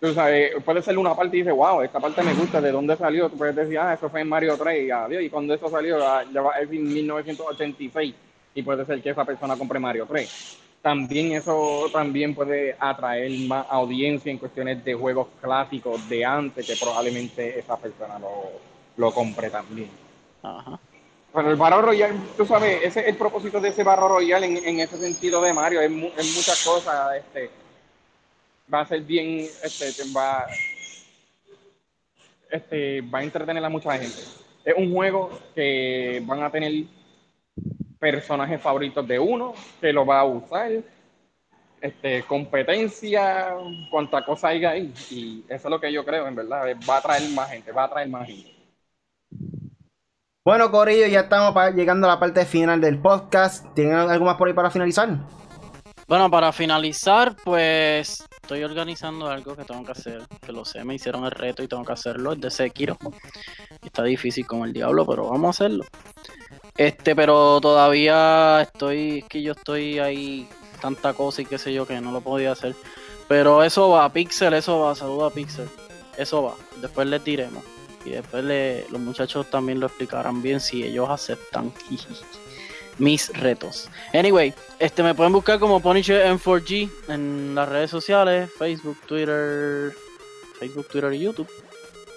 Tú sabes, puede ser una parte y dice, wow, esta parte me gusta, ¿de dónde salió? Tú puedes decir, ah, eso fue en Mario 3, y, adiós, y cuando eso salió, ah, ya va, es en 1986, y puede ser que esa persona compre Mario 3 también eso también puede atraer más audiencia en cuestiones de juegos clásicos de antes que probablemente esa persona lo, lo compre también. Ajá. Bueno, el Barro Royal, tú sabes, ese es el propósito de ese Barro Royal en, en ese sentido de Mario, es, muchas cosas, este, va a ser bien, este, va, este, va a entretener a mucha gente. Es un juego que van a tener personajes favoritos de uno, que lo va a usar, este, competencia, cuánta cosa hay ahí. Y eso es lo que yo creo, en verdad. Va a traer más gente, va a traer más gente. Bueno, Corillo, ya estamos llegando a la parte final del podcast. ¿Tienen algo más por ahí para finalizar? Bueno, para finalizar, pues estoy organizando algo que tengo que hacer. Que lo sé, me hicieron el reto y tengo que hacerlo. Es de Sekiro. Está difícil con el diablo, pero vamos a hacerlo. Este, pero todavía estoy, es que yo estoy ahí, tanta cosa y qué sé yo que no lo podía hacer. Pero eso va, Pixel, eso va, saluda a Pixel. Eso va, después les diremos. Y después los muchachos también lo explicarán bien si ellos aceptan [laughs] mis retos. Anyway, este me pueden buscar como Punisher M4G en las redes sociales, Facebook, Twitter, Facebook, Twitter y YouTube.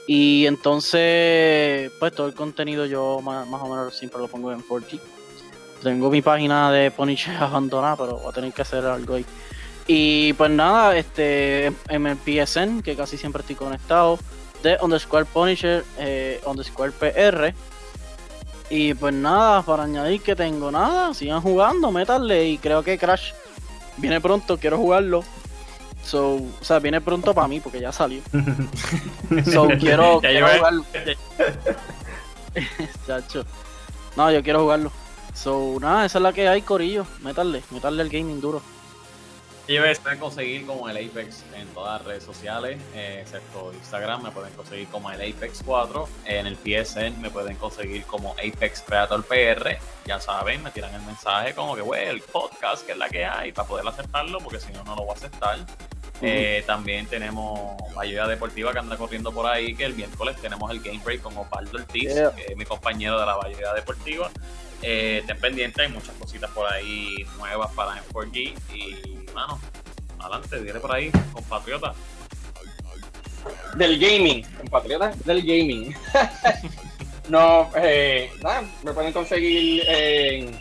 Y entonces, pues todo el contenido yo más, o menos siempre lo pongo en 4G. Tengo mi página de Punisher [laughs] abandonada, pero voy a tener que hacer algo ahí. Y pues nada, este en el PSN, que casi siempre estoy conectado, de underscore Punisher, eh, underscore PR. Y pues nada, para añadir que tengo nada, sigan jugando, métanle. Y creo que Crash viene pronto, quiero jugarlo. So, o sea, viene pronto para mí porque ya salió. [laughs] so, quiero, quiero jugarlo. [laughs] Chacho. No, yo quiero jugarlo. So, nada, esa es la que hay, Corillo. Métale, métale el gaming duro. Y me pueden conseguir como el Apex en todas las redes sociales, eh, excepto Instagram, me pueden conseguir como el Apex 4. En el PSN me pueden conseguir como Apex Creator PR. Ya saben, me tiran el mensaje como que, wey, el podcast, que es la que hay, para poder aceptarlo, porque si no, no lo voy a aceptar. Eh, también tenemos ayuda deportiva que anda corriendo por ahí, que el miércoles tenemos el Game Break con Opaldo Ortiz, que es mi compañero de la ayuda deportiva. Eh, estén pendientes, hay muchas cositas por ahí nuevas para M4G y mano, adelante, viene por ahí, compatriota. Del gaming, compatriota del gaming. [laughs] no, eh, nada, me pueden conseguir en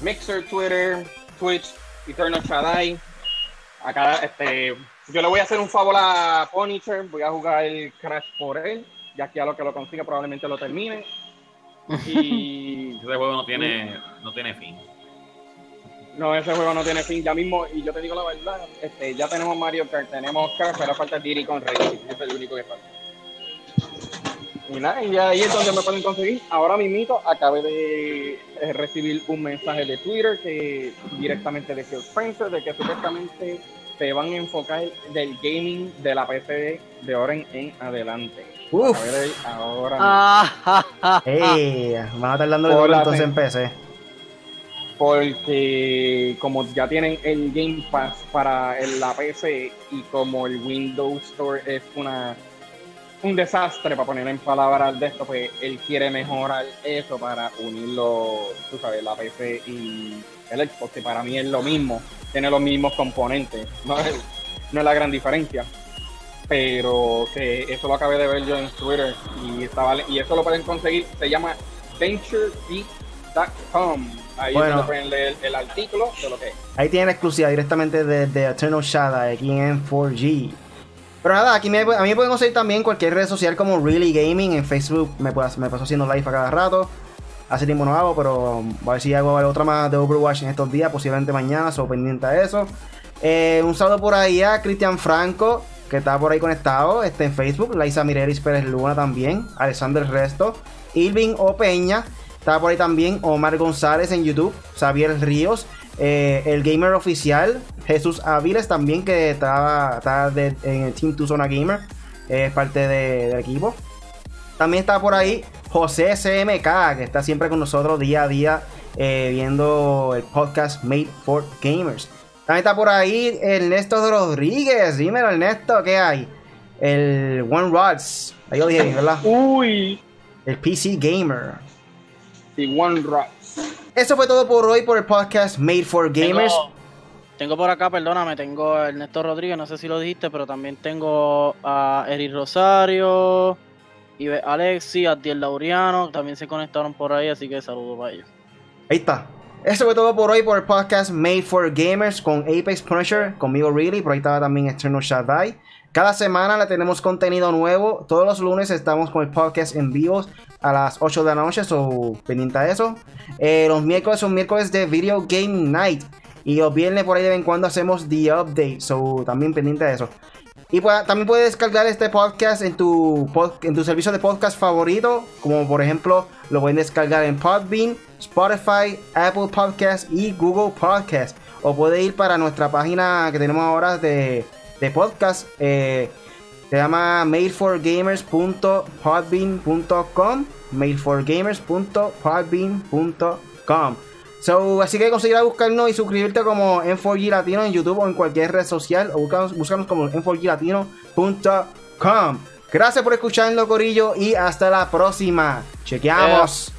Mixer, Twitter, Twitch, Eternal Shaddai. Acá, este, yo le voy a hacer un favor a Punisher, voy a jugar el Crash por él, ya que a lo que lo consiga probablemente lo termine. [laughs] Y ese juego no tiene, no tiene fin. No, ese juego no tiene fin ya mismo. Y yo te digo la verdad, este, ya tenemos Mario Kart, tenemos Crash, pero falta Diddy con Racing. es el único que falta. Y nada, y ahí es donde me pueden conseguir. Ahora mismo acabé de eh, recibir un mensaje de Twitter que directamente de Phil Spencer de que supuestamente se van a enfocar del gaming de la PC de ahora en, adelante. Uf. ahora. Ah, hey, van a estar dando entonces en PC porque como ya tienen el Game Pass para la PC y como el Windows Store es una un desastre para poner en palabras de esto, pues él quiere mejorar eso para unirlo, tú sabes, la PC y el Xbox, que para mí es lo mismo, tiene los mismos componentes, no es, no es la gran diferencia. Pero que eso lo acabé de ver yo en Twitter y, estaba, y eso lo pueden conseguir, se llama VentureBeat.com Ahí bueno, pueden leer el artículo de lo que es. Ahí tienen la exclusiva directamente de, Eternal Shadow aquí en 4G. Pero nada, aquí me, a mí pueden conseguir también cualquier red social como Really Gaming. En Facebook me, me paso haciendo live a cada rato. Hace tiempo no hago, pero a ver si hago otra más de Overwatch en estos días, posiblemente mañana, soy pendiente a eso. Eh, un saludo por ahí a Cristian Franco, que está por ahí conectado este, en Facebook. Laisa Mirelis Pérez Luna también. Alexander Resto. Irving Opeña. Estaba por ahí también Omar González en YouTube, Xavier Ríos, eh, el gamer oficial, Jesús Aviles también, que estaba, en el Team Tuzona Gamer, es parte del equipo. También está por ahí José CMK, que está siempre con nosotros día a día eh, viendo el podcast Made for Gamers. También está por ahí Ernesto Rodríguez. Dímelo, Ernesto, ¿qué hay? El One Rods. Ahí lo dije, ¿verdad? Uy. El PC Gamer. Y One Rods. Eso fue todo por hoy por el podcast Made for Gamers. Tengo, por acá, perdóname, tengo a Ernesto Rodríguez, no sé si lo dijiste, pero también tengo a Eric Rosario, y Alexi, Adiel Lauriano, también se conectaron por ahí, así que saludos para ellos. Ahí está. Eso fue todo por hoy por el podcast Made for Gamers con Apex Punisher, conmigo Really, por ahí estaba también External Shaddai. Cada semana le tenemos contenido nuevo. Todos los lunes estamos con el podcast en vivo a las 8 de la noche, so pendiente a eso. Eh, los miércoles son miércoles de Video Game Night. Y los viernes por ahí de vez en cuando hacemos The Update, so también pendiente de eso. Y pues, también puedes descargar este podcast en tu, en tu servicio de podcast favorito, como por ejemplo lo pueden descargar en Podbean, Spotify, Apple Podcast y Google Podcast. O puede ir para nuestra página que tenemos ahora de, de podcast. Eh, se llama mailforgamers.podbean.com mailforgamers.podbean.com So, así que conseguirás buscarnos y suscribirte como M4G Latino en YouTube o en cualquier red social o buscarnos, como M4Glatino.com. Gracias por escucharlo, Corillo, y hasta la próxima. Chequeamos.